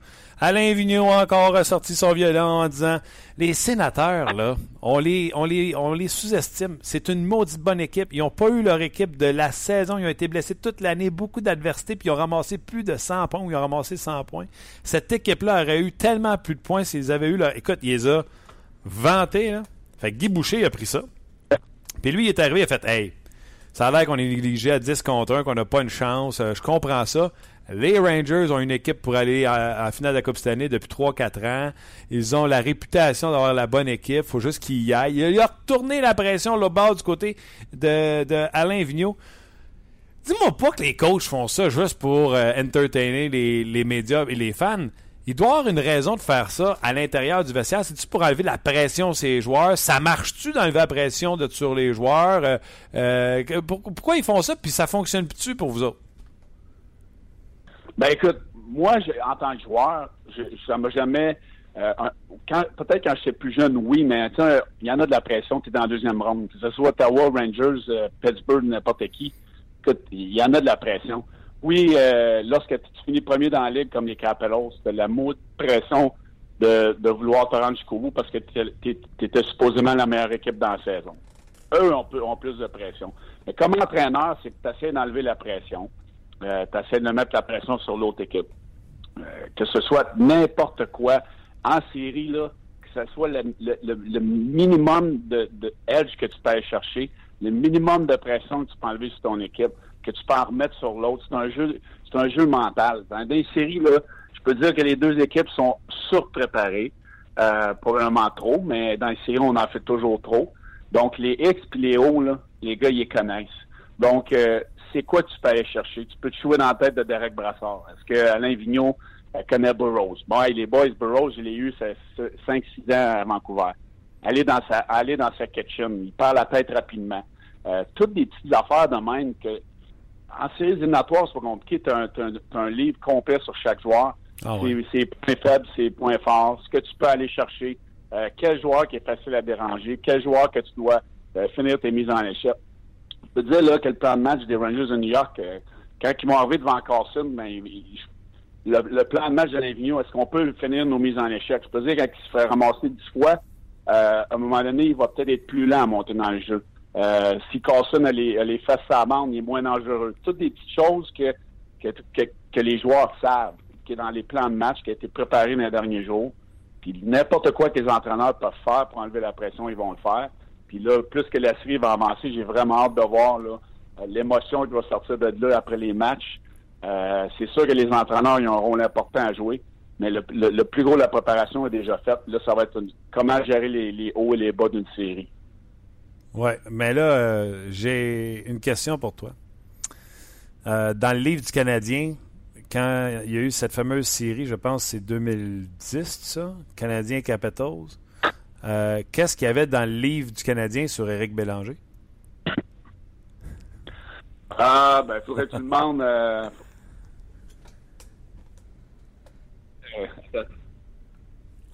Alain Vigneault a encore sorti son violon en disant les sénateurs, là, on les, on les, on les sous-estime. C'est une maudite bonne équipe. Ils n'ont pas eu leur équipe de la saison. Ils ont été blessés toute l'année, beaucoup d'adversité, puis ils ont ramassé plus de 100 points ils ont ramassé 100 points. Cette équipe-là aurait eu tellement plus de points s'ils avaient eu leur. Écoute, il les a vantés, là. Fait que Guy Boucher a pris ça. Puis lui, il est arrivé, il a fait Hey, ça a l'air qu'on est négligé à 10 contre 1, qu'on n'a pas une chance. Euh, je comprends ça. Les Rangers ont une équipe pour aller à, finale de la Coupe cette année depuis 3-4 ans. Ils ont la réputation d'avoir la bonne équipe. faut juste qu'ils y aillent. Il a retourné la pression là bas du côté de, de Alain Vigneault. Dis-moi pas que les coachs font ça juste pour euh, entertainer les, médias et les fans. Il doit avoir une raison de faire ça à l'intérieur du vestiaire. C'est-tu pour enlever la pression sur les joueurs? Ça marche-tu d'enlever la pression sur les joueurs? Euh, euh, pourquoi ils font ça? Puis ça fonctionne plus tu pour vous autres? Ben écoute, moi, en tant que joueur, je, ça m'a jamais... Euh, peut-être quand j'étais plus jeune, oui, mais il y en a de la pression, tu es dans la deuxième ronde. Que ce soit Ottawa, Rangers, Pittsburgh, n'importe qui. Écoute, il y en a de la pression. Oui, euh, lorsque tu finis premier dans la ligue comme les Capellos, c'était la de pression de, de vouloir te rendre jusqu'au bout parce que tu étais supposément la meilleure équipe dans la saison. Eux ont, ont plus de pression. Mais comme entraîneur, c'est que tu essaies d'enlever la pression. Euh, tu essaies de mettre la pression sur l'autre équipe. Euh, que ce soit n'importe quoi en série, là, que ce soit le, le, minimum de, de edge que tu peux aller chercher, le minimum de pression que tu peux enlever sur ton équipe que tu peux en remettre sur l'autre. C'est un jeu, c'est un jeu mental. Dans des séries, là, Je peux dire que les deux équipes sont surpréparées, euh, probablement trop, mais dans les séries, on en fait toujours trop. Donc, les X et les O, là, les gars, ils connaissent. Donc, euh, c'est quoi tu peux aller chercher? Tu peux te jouer dans la tête de Derek Brassard. Est-ce que Alain Vigneault connaît Burroughs? Bon, les boys Burroughs, je l'ai eu 5-6 ans à Vancouver. Aller dans sa, aller dans sa kitchen. Il parle la tête rapidement. Euh, toutes des petites affaires de même que en séries éliminatoires, c'est pas compliqué. Tu as, un livre complet sur chaque joueur. Ah ses, points faibles, ses points forts, ce que tu peux aller chercher, euh, quel joueur qui est facile à déranger, quel joueur que tu dois euh, finir tes mises en échec. Je peux dire là, que le plan de match des Rangers de New York, quand ils m'ont arrivé devant Carson, ben, le, plan de match de l'Invigno, est-ce qu'on peut finir nos mises en échec? Je peux dire, quand il se fait ramasser dix fois, à un moment donné, il va peut-être être plus lent à monter dans le jeu. Euh, si Carson a les, a les fesses il est moins dangereux. Toutes des petites choses que, que, que, les joueurs savent, qui est dans les plans de match, qui a été préparé dans les derniers jours. Puis n'importe quoi que les entraîneurs peuvent faire pour enlever la pression, ils vont le faire. Puis là, plus que la série va avancer, j'ai vraiment hâte de voir là, l'émotion qui va sortir de là après les matchs. Euh, c'est sûr que les entraîneurs ils ont un rôle important à jouer, mais le, plus gros de la préparation est déjà fait. Là, ça va être comment gérer les, hauts et les bas d'une série. Oui, mais là, euh, j'ai une question pour toi. Euh, dans le livre du Canadien, quand il y a eu cette fameuse série, je pense que c'est 2010, ça, Canadien Capitals, euh, qu'est-ce qu'il y avait dans le livre du Canadien sur Éric Bélanger? Ah, ben, faudrait que tu demandes.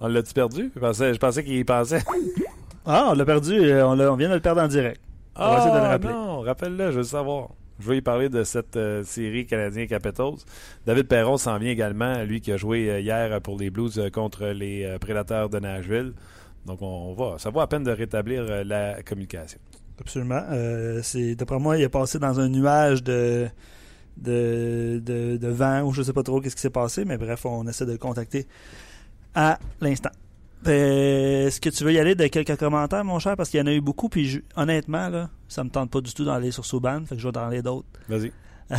On l'a-tu perdu? Je pensais, je pensais qu'il y pensait. Ah, on l'a perdu. Euh, on, vient de le perdre en direct. On ah, va essayer de le ah, rappeler. non, rappelle-le, je veux savoir. Je veux y parler de cette euh, série Canadien Capitals. David Perron s'en vient également, lui qui a joué euh, hier pour les Blues contre les Prédateurs de Nashville. Donc, on, va. Ça vaut à peine de rétablir la communication. Absolument. c'est D'après moi, il est passé dans un nuage de, de, de, vent ou je ne sais pas trop qu'est-ce qui s'est passé, mais bref, on essaie de le contacter à l'instant. Euh, est-ce que tu veux y aller de quelques commentaires, mon cher? Parce qu'il y en a eu beaucoup, puis honnêtement, là, ça me tente pas du tout d'aller sur Souban, fait que je vais dans les d'autres. Vas-y.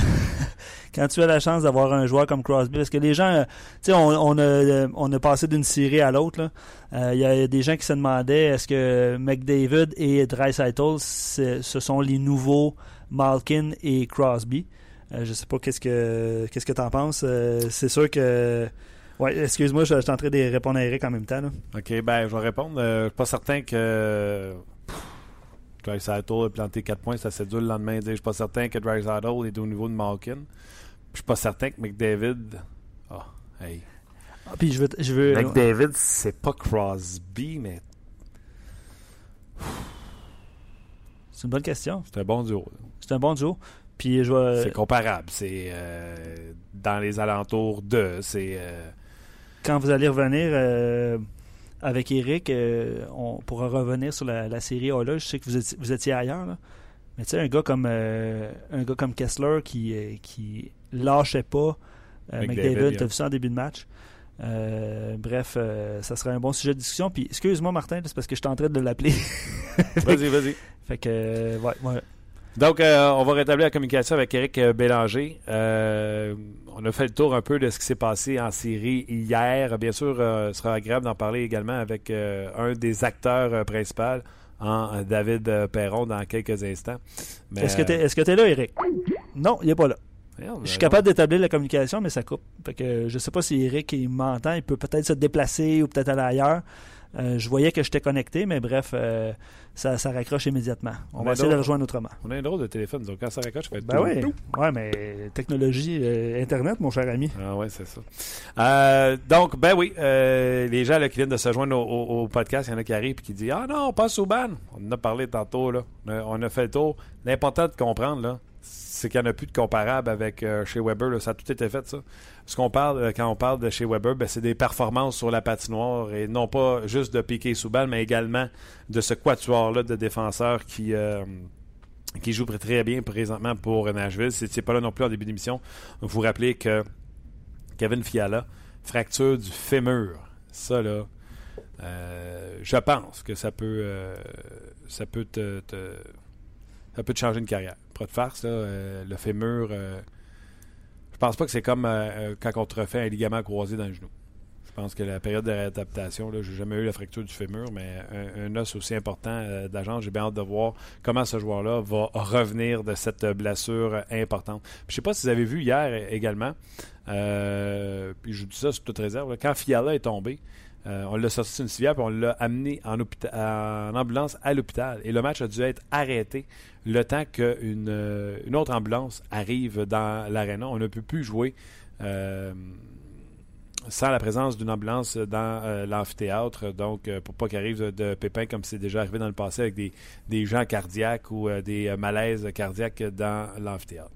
Quand tu as la chance d'avoir un joueur comme Crosby, parce que les gens, euh, tu sais, on, a, on a passé d'une série à l'autre. Euh, il y a des gens qui se demandaient est-ce que McDavid et Dreisaitl, ce sont les nouveaux Malkin et Crosby? je sais pas qu'est-ce que qu'est-ce que t'en penses. c'est sûr que oui, excuse-moi, je, suis en train de répondre à Eric en même temps. OK, ben je vais répondre. Euh, je suis pas certain que Dreisaitl a planté 4 points, ça c'est dur le lendemain. Je suis pas certain que Dreisaitl est au niveau de Malkin. Je suis pas certain que McDavid. Ah, oh, hey. Ah, puis je veux, je veux... McDavid, c'est pas Crosby, mais. C'est une bonne question. C'est un bon duo. C'est un bon duo. Puis je C'est comparable. C'est euh, dans les alentours de. C'est. Euh, quand vous allez revenir euh, avec Eric, euh, on pourra revenir sur la, série là, Je sais que vous étiez, vous étiez ailleurs, là. mais tu sais, un gars comme euh, un gars comme Kessler qui, qui lâchait pas McDavid, tu as vu ça en début de match. bref, ça serait un bon sujet de discussion. Puis, excuse-moi, Martin, c'est parce que je suis en train de l'appeler. vas-y, vas-y. Fait que, ouais, ouais. Donc, euh, on va rétablir la communication avec Eric euh, Bélanger. Euh, on a fait le tour un peu de ce qui s'est passé en série hier. Bien sûr, ce sera agréable d'en parler également avec un des acteurs principaux, en David Perron, dans quelques instants. Est-ce que tu es, là, Eric? Non, il n'est pas là. je suis capable d'établir la communication, mais ça coupe. Fait que je sais pas si Eric m'entend. Il peut peut-être se déplacer ou peut-être aller ailleurs. Euh, je voyais que j'étais connecté, mais bref, euh, ça, ça, raccroche immédiatement. On, va essayer de le rejoindre autrement. On a un drôle de téléphone, donc quand ça raccroche, fait ben oui, ouais, mais technologie, euh, Internet, mon cher ami. Ah ouais, c'est ça. donc, ben oui, les gens qui viennent de se joindre au, podcast, il y en a qui arrivent et qui disent Ah non, on passe au ban. On en a parlé tantôt, là. On a fait le tour. L'important de comprendre, là, c'est qu'il n'y en a plus de comparable avec euh, chez Weber. Ça a tout été fait, ça. Ce qu'on parle, euh, quand on parle de chez Weber, ben, c'est des performances sur la patinoire et non pas juste de piquer sous balle, mais également de ce quatuor-là de défenseurs qui, euh, qui joue très bien présentement pour Nashville. C'est pas là non plus en début d'émission. Vous vous rappelez que Kevin Fiala, fracture du fémur. Ça, là, je pense que ça peut, ça peut te ça peut te changer une carrière. De farce, euh, le fémur. Euh, Je pense pas que c'est comme euh, quand on te refait un ligament croisé dans le genou. Je pense que la période de réadaptation, je n'ai jamais eu la fracture du fémur, mais un, os aussi important d'agence, j'ai bien hâte de voir comment ce joueur-là va revenir de cette blessure importante. je ne sais pas si vous avez vu hier également, puis je dis ça sous toute réserve, quand Fiala est tombé, euh, on l'a sorti d'une civière puis on l'a amené en, ambulance à l'hôpital. Et le match a dû être arrêté le temps qu'une une autre ambulance arrive dans l'aréna. On ne peut plus jouer sans la présence d'une ambulance dans euh, l'amphithéâtre, donc euh, pour pas qu'il arrive de, pépins comme c'est déjà arrivé dans le passé avec des, gens cardiaques ou euh, des malaises cardiaques dans l'amphithéâtre.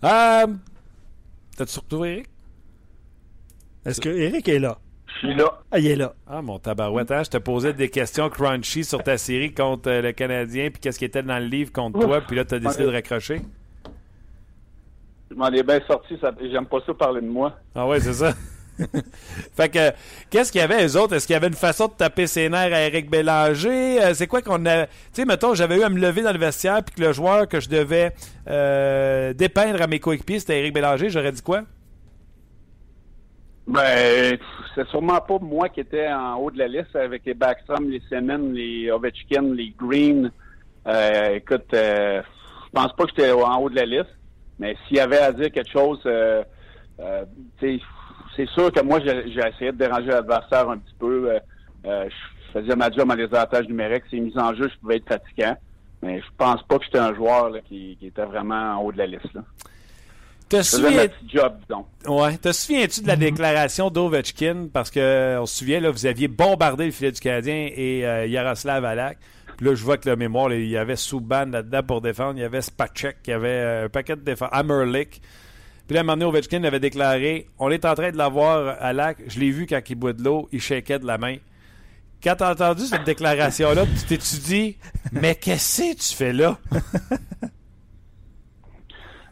T'as-tu surtout Eric? Est-ce que Eric est là? Je suis là. Ah, il est là. Ah, mon tabarouette, hein? je te posais des questions crunchy sur ta série contre le Canadien, puis qu'est-ce qui était dans le livre contre toi, puis là, tu as décidé de raccrocher. Je m'en ai bien sorti, j'aime pas ça parler de moi. Ah ouais, c'est ça. fait que, qu'est-ce qu'il y avait, les autres? Est-ce qu'il y avait une façon de taper ses nerfs à Eric Bélanger? Euh, c'est quoi qu'on a. Tu sais, mettons, j'avais eu à me lever dans le vestiaire, puis que le joueur que je devais euh, dépeindre à mes coéquipiers, c'était Eric Bélanger, j'aurais dit quoi? Ben, c'est sûrement pas moi qui étais en haut de la liste avec les Backstrom, les Semen, les Ovechkin, les Green. Euh, écoute, je pense pas que j'étais en haut de la liste. Mais s'il y avait à dire quelque chose, euh, euh, c'est sûr que moi, j'ai essayé de déranger l'adversaire un petit peu. Euh, je faisais ma job en les avantages numériques. Ces mises en jeu, je pouvais être fatigant. Mais je pense pas que j'étais un joueur qui, était vraiment en haut de la liste. Là. Te souviens... job, donc. Ouais. Te souviens-tu de la déclaration d'Ovechkin? Parce que on se souvient, là, vous aviez bombardé le filet du Canadien et Yaroslav Alak. Puis là, je vois que la mémoire, il y avait Subban là-dedans pour défendre. Il y avait Spacek, il y avait euh, un paquet de défense. Hammerlick. Puis là, à un moment donné, Ovechkin avait déclaré On est en train de l'avoir à lac. Je l'ai vu quand il boit de l'eau, il shakeait de la main. Quand t'as entendu cette déclaration-là, tu t'es-tu dit Mais qu'est-ce que tu fais là?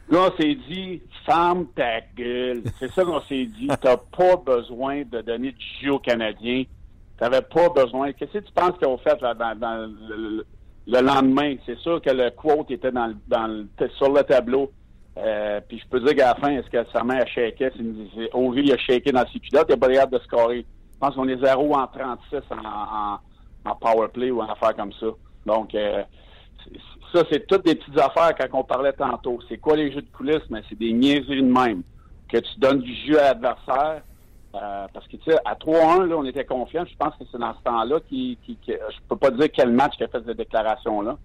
Là, on s'est dit, ferme ta gueule. C'est ça qu'on s'est dit. T'as pas besoin de donner du jus aux Canadiens. Tu n'avais pas besoin. Qu'est-ce que tu penses qu'ils ont fait là, dans, le, lendemain? C'est sûr que le quote était dans, dans sur le tableau. Euh, puis je peux dire qu'à la fin, est-ce que sa a shaké? Ovi a shaké dans ses culottes, il n'a pas l'air de scorer. Je pense qu'on est 0 en 36 en, en, power play ou en affaire comme ça. Donc, euh, ça, c'est toutes des petites affaires quand on parlait tantôt. C'est quoi les jeux de coulisses? Mais c'est des niaiseries de même. Que tu donnes du jeu à l'adversaire, euh, parce que, tu sais, à 3-1, là, on était confiants. Je pense que c'est dans ce temps-là qui, qui, je peux pas dire quel match qui a fait cette déclaration-là,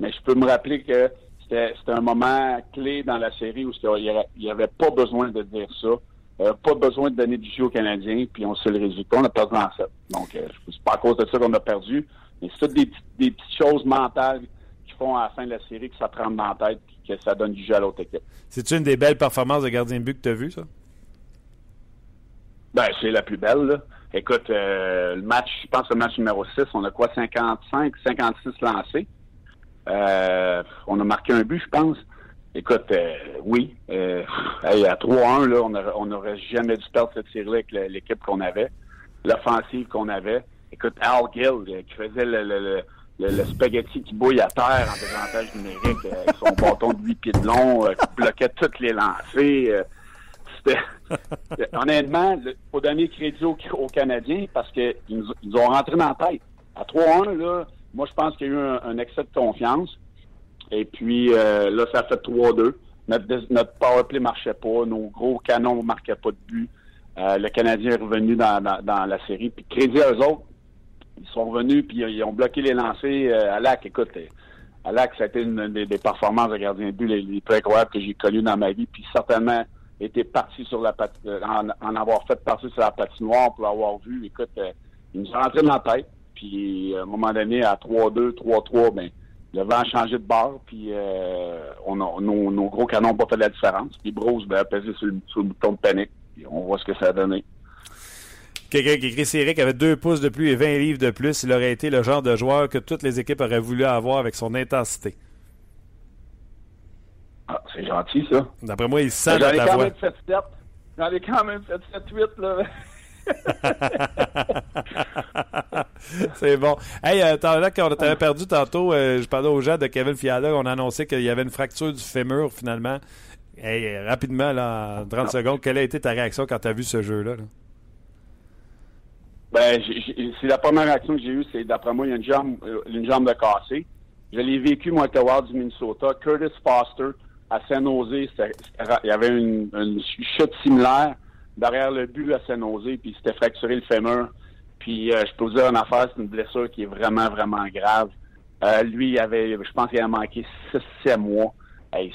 mais je peux me rappeler que c'était, un moment clé dans la série où il n'y avait pas besoin de dire ça. Euh, pas besoin de donner du jeu aux Canadiens, puis on sait le résultat. On a perdu en 7. Donc, euh, c'est pas à cause de ça qu'on a perdu, mais c'est toutes des, des petites choses mentales qui font à la fin de la série que ça te rentre dans la tête et que ça donne du jeu à l'autre équipe. C'est une des belles performances de gardien de but que tu as vu, ça? Ben, c'est la plus belle, là. Écoute, euh, le match, je pense que le match numéro 6, on a quoi, 55, 56 lancés. Euh, on a marqué un but, je pense. Écoute, euh, oui. Euh, à 3-1, là, on n'aurait jamais dû perdre cette série-là avec l'équipe qu'on avait, l'offensive qu'on avait. Écoute, Al Gill, qui faisait le, le, spaghetti qui bouille à terre en désavantage numérique, avec son bâton de 8 pieds de long, qui bloquait toutes les lancées. Honnêtement, il faut donner crédit aux, Canadiens parce qu'ils ils ont rentré dans la tête. À 3-1, là, moi, je pense qu'il y a eu un, excès de confiance. Et puis, euh, là, ça fait 3-2. Notre, notre powerplay marchait pas. Nos gros canons ne marquaient pas de but. Euh, le Canadien est revenu dans, la série. Puis, crédit à eux autres, ils sont revenus puis ils ont bloqué les lancers euh, à l'AC. Écoute, à l'AC, ça a été une des, performances de gardien de but les, plus incroyables que j'ai connues dans ma vie. Puis, certainement, était parti sur la euh, en, en, avoir fait partie sur la patinoire pour l'avoir vu. Écoute, euh, il nous est rentré dans la tête. Puis à un moment donné, à 3-2, 3-3, ben, le vent a changé de bord, puis euh, on nos, gros canons n'ont pas fait la différence. Puis Bruce ben, a pesé sur, le bouton de panique. Puis on voit ce que ça a donné. Quelqu'un qui écrit Eric avait deux pouces de plus et 20 livres de plus. Il aurait été le genre de joueur que toutes les équipes auraient voulu avoir avec son intensité. Ah, c'est gentil, ça. D'après moi, il sent dans ta voix. J'en ai quand même fait 7-8, là. c'est bon. Hey, euh, là, quand on t'avait perdu tantôt, euh, je parlais aux gens de Kevin Fiala, on a annoncé qu'il y avait une fracture du fémur finalement. Hey, rapidement, là, en 30 secondes, quelle a été ta réaction quand tu as vu ce jeu-là? là? Ben, c'est la première réaction que j'ai eue, c'est d'après moi, il y a une jambe, euh, une jambe de cassé. Je l'ai vécu, moi, à du Minnesota. Curtis Foster, à San Jose, il y avait une, une chute similaire derrière le but à San Jose, puis c'était fracturé le fémur. Puis euh, je peux vous dire une affaire, c'est une blessure qui est vraiment, vraiment grave. Euh, lui, il avait, je pense qu'il a manqué 6-7 mois.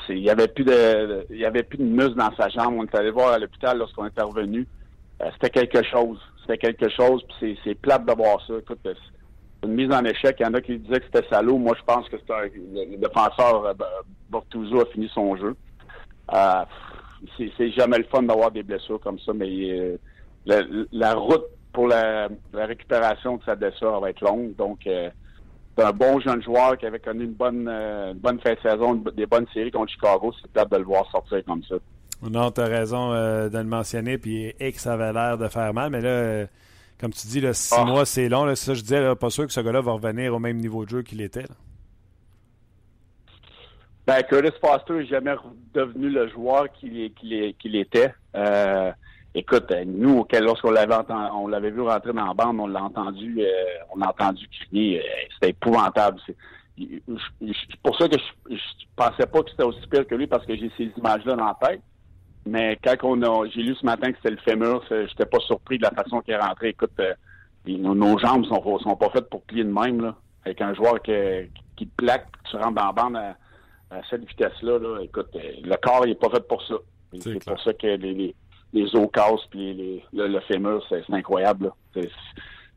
Il y avait plus de, il avait plus de muscle dans sa jambe. On est allé voir à l'hôpital lorsqu'on est revenu. Euh, c'était quelque chose. C'était quelque chose. Puis c'est, plate de voir ça. Écoute, euh, une mise en échec. Il y en a qui disaient que c'était salaud. Moi, je pense que un, le, défenseur euh, Bortuzzo a fini son jeu. Euh, c'est, jamais le fun d'avoir des blessures comme ça, mais la, route pour la, récupération de sa blessure va être longue. Donc, c'est un bon jeune joueur qui avait connu une bonne, bonne fin de saison, une- des bonnes séries contre Chicago. C'est plate de le voir sortir comme ça. Non, tu as raison euh, de le mentionner, puis X avait l'air de faire mal, mais là, euh, comme tu dis, là, six Ah. mois, c'est long. Là, ça, je disais, là, pas sûr que ce gars-là va revenir au même niveau de jeu qu'il était. là. Ben, Curtis Foster n'est jamais devenu le joueur qu'il était. Euh, écoute, nous, lorsqu'on l'avait on l'avait vu rentrer dans la bande, on l'a entendu, euh, on l'a entendu crier. c'était épouvantable. C'est pour ça que je, je pensais pas que c'était aussi pire que lui parce que j'ai ces images-là dans la tête. Mais quand on a, j'ai lu ce matin que c'était le fémur, j'étais pas surpris de la façon qu'il est rentré. Écoute, euh, nos, nos jambes sont, sont pas faites pour plier de même là. Avec un joueur qui, qui te plaque, tu rentres dans la bande à, à cette vitesse-là, là, écoute, euh, le corps il est pas fait pour ça. C'est pour ça que les, les, les os cassent puis les, le, le fémur, c'est c'est incroyable. là.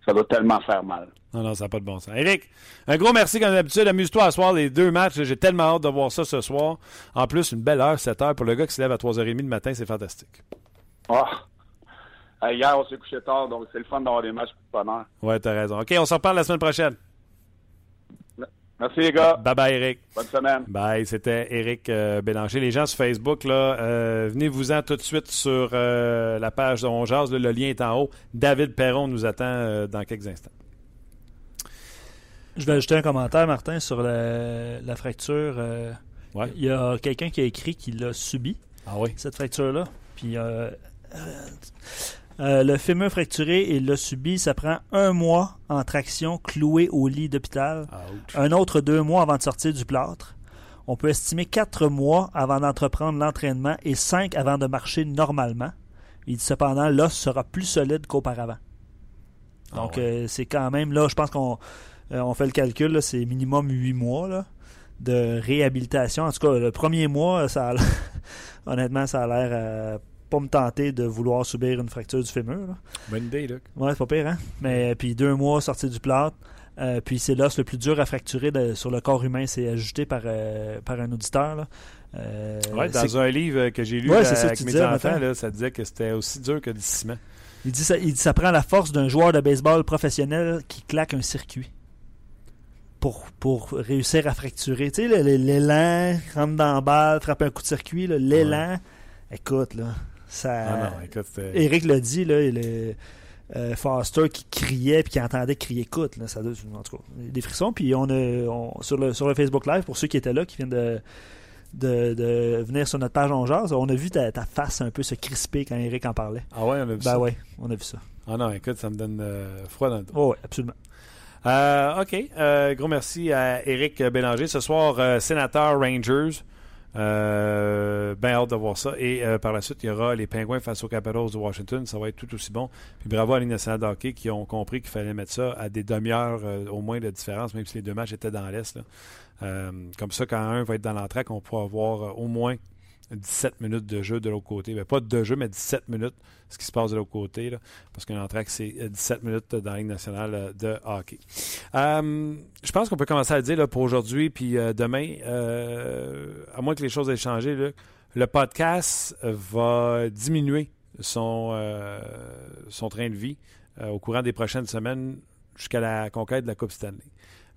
Ça doit tellement faire mal. Non, non, ça n'a pas de bon sens. Eric, un gros merci comme d'habitude. Amuse-toi à soir les deux matchs. J'ai tellement hâte de voir ça ce soir. En plus, une belle heure, 7 heures. Pour le gars qui se lève à 3h30 du matin, c'est fantastique. Euh, hier, on s'est couché tard, donc c'est le fun d'avoir des matchs pour le bonheur. Ouais, t'as raison. OK, on s'en reparle la semaine prochaine. Merci les gars. Bye bye, Eric. Bonne semaine. Bye, c'était Eric euh, Bélanger. Les gens sur Facebook, là, euh, venez-vous-en tout de suite sur euh, la page de On Jase. là, le lien est en haut. David Perron nous attend euh, dans quelques instants. Je vais ajouter un commentaire, Martin, sur la, la fracture. euh, Ouais. Il y a quelqu'un qui a écrit qu'il l'a subi, Ah oui? cette fracture-là. Puis euh, le fémur fracturé, il l'a subi. Ça prend un mois en traction cloué au lit d'hôpital. Un autre deux mois avant de sortir du plâtre. On peut estimer quatre mois avant d'entreprendre l'entraînement et cinq avant de marcher normalement. Il dit cependant, l'os sera plus solide qu'auparavant. Ah Donc, ouais. euh, c'est quand même, là, je pense qu'on euh, on fait le calcul, c'est minimum huit mois là, de réhabilitation. En tout cas, le premier mois, ça a l'air- honnêtement, ça a l'air pas me tenter de vouloir subir une fracture du fémur. là. Bonne idée, Luc. Ouais, c'est pas pire, hein? Mais puis deux mois sorti du plâtre. Euh, puis c'est l'os le plus dur à fracturer de- sur le corps humain. C'est ajouté par, euh, par un auditeur. Là. Euh, Ouais, dans un livre que j'ai lu Ouais, là, c'est ça avec mes disais, enfants, là, ça disait que c'était aussi dur que du ciment. il, dit ça, il dit ça prend la force d'un joueur de baseball professionnel qui claque un circuit pour, pour réussir à fracturer. Tu sais, l'élan, rentre dans la balle, frappe un coup de circuit, l'élan. Écoute, là, ça. Ah non, écoute, c'était- Eric l'a dit, là, il est- euh, Foster qui criait puis qui entendait crier écoute, là, ça doit, en tout cas, des frissons. Puis on a on- sur, le, sur le Facebook Live, pour ceux qui étaient là, qui viennent de, de, de venir sur notre page On Jase, on a vu ta, ta face un peu se crisper quand Eric en parlait. Ah ouais, on a vu Ben ça? ouais, on a vu ça. Ah non, écoute, ça me donne euh, froid dans le dos. Oh, ouais, absolument. Euh, OK. Gros merci à Éric Bélanger. Ce soir, sénateur Rangers. Euh, ben hâte de voir ça. Et euh, par la suite, il y aura les Pingouins face aux Capitals de Washington. Ça va être tout aussi bon. Puis bravo à la Ligue nationale de hockey qui ont compris qu'il fallait mettre ça à des demi-heures euh, au moins de différence, même si les deux matchs étaient dans l'Est. comme ça, quand un va être dans l'entraque, on pourra avoir au moins 17 minutes de jeu de l'autre côté. Ben, pas de jeu, mais 17 minutes, ce qui se passe de l'autre côté. Parce qu'un entraque, c'est euh, 17 minutes dans la Ligue nationale euh, de hockey. Euh, je pense qu'on peut commencer à le dire pour aujourd'hui puis euh, demain, euh, à moins que les choses aient changé, le podcast va diminuer son, euh, son train de vie euh, au courant des prochaines semaines jusqu'à la conquête de la Coupe Stanley.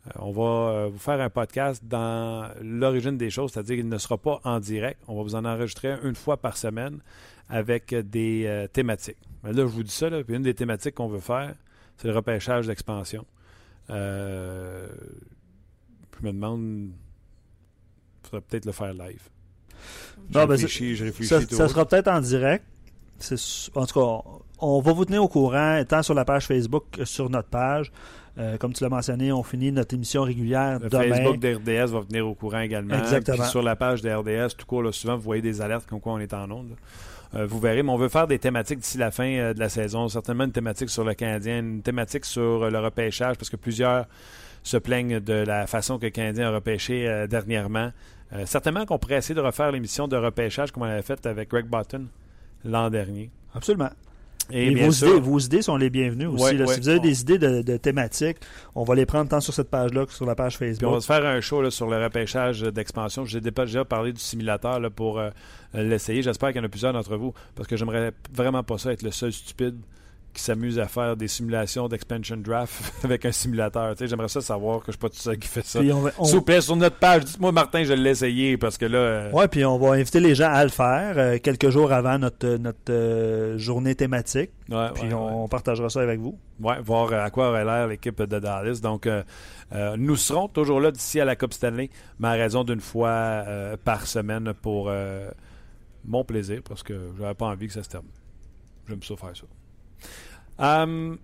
Euh, on va euh, vous faire un podcast dans l'origine des choses, c'est-à-dire qu'il ne sera pas en direct. On va vous en enregistrer un une fois par semaine avec des euh, thématiques. Mais là, je vous dis ça, là, puis une des thématiques qu'on veut faire, c'est le repêchage d'expansion. Euh, je me demande, il faudrait peut-être le faire live. Je réfléchis, je réfléchis. Ça, ça sera peut-être en direct. En tout cas, on va vous tenir au courant, tant sur la page Facebook que sur notre page. Euh, comme tu l'as mentionné, on finit notre émission régulière le demain. Facebook d'RDS va venir au courant également. Exactement. Puis sur la page de RDS, tout court, là, souvent, vous voyez des alertes comme quoi on est en onde. Euh, vous verrez, mais on veut faire des thématiques d'ici la fin euh, de la saison. Certainement une thématique sur le Canadien, une thématique sur le repêchage, parce que plusieurs se plaignent de la façon que le Canadien a repêché dernièrement. certainement qu'on pourrait essayer de refaire l'émission de repêchage comme on avait fait avec Greg Button l'an dernier. Absolument. Et, vos, idées, vos, idées, sont les bienvenues aussi. Si vous avez des idées de, thématiques, on va les prendre tant sur cette page-là que sur la page Facebook. on va se faire un show sur le repêchage d'expansion. J'ai déjà parlé du simulateur là, pour euh, l'essayer. J'espère qu'il y en a plusieurs d'entre vous parce que j'aimerais vraiment pas ça être le seul stupide qui s'amuse à faire des simulations d'expansion draft avec un simulateur. Tu sais, J'aimerais ça savoir que je suis pas tout seul qui fait ça. Sur notre page, dites-moi Martin, je l'ai essayé parce que là. Euh, ouais, puis on va inviter les gens à le faire euh, quelques jours avant notre, notre euh, journée thématique. Ouais, puis on, partagera ça avec vous. Ouais, voir à quoi aurait l'air l'équipe de Dallas. Donc, nous serons toujours là d'ici à la Coupe Stanley, mais à raison d'une fois par semaine pour mon plaisir parce que j'avais pas envie que ça se termine. J'aime ça faire ça. Um,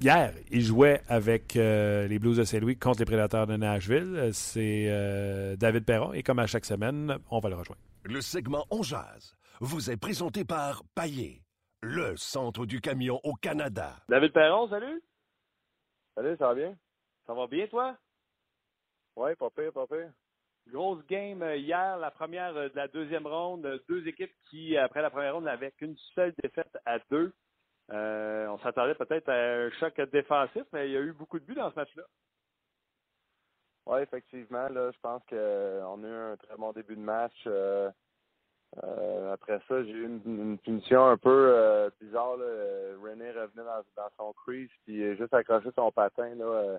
hier, il jouait avec euh, les Blues de Saint-Louis contre les Prédateurs de Nashville. C'est euh, David Perron et comme à chaque semaine, on va le rejoindre. Le segment On Jazz vous est présenté par Paillé, le centre du camion au Canada. David Perron, salut. Salut, ça va bien? Ça va bien, toi? Oui, pas pire, pas pire. Grosse game hier, la première de la deuxième ronde. Deux équipes qui, après la première ronde, n'avaient qu'une seule défaite à deux. Euh, on s'attendait peut-être à un choc défensif, mais il y a eu beaucoup de buts dans ce match-là. Oui, effectivement. Là, je pense qu'on a eu un très bon début de match. Euh, euh, après ça, j'ai eu une, punition un peu bizarre. René revenait dans, son crease puis juste accroché son patin. Là,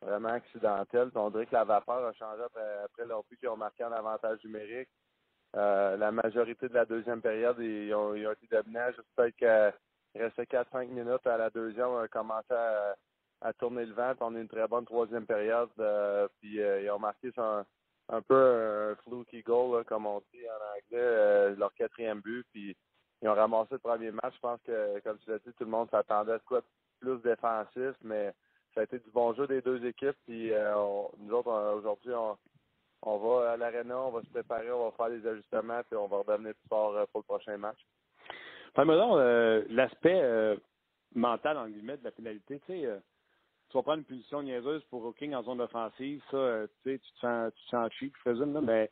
vraiment accidentel. on dirait que la vapeur a changé après, leur but qu'ils ont marqué en avantage numérique. la majorité de la deuxième période, ils ont, été dominants. Juste peut-être il restait 4-5 minutes à la deuxième. On a commencé à, tourner le vent. on a une très bonne troisième période. Euh, puis euh, ils ont marqué un, peu un fluky goal, comme on dit en anglais, euh, leur quatrième but. Puis ils ont ramassé le premier match. Je pense que, comme tu l'as dit, tout le monde s'attendait à quoi plus défensif, mais ça a été du bon jeu des deux équipes. Puis nous autres, aujourd'hui, on, va à l'aréna, on va se préparer, on va faire des ajustements, puis on va redevenir plus fort pour le prochain match. Parle-moi euh, l'aspect euh, mental, en guillemets, de la pénalité. Tu sais, euh, tu vas prendre une punition niaiseuse pour Hooking en zone offensive, ça, tu sais, tu te sens, tu te sens cheap, je présume, là, mais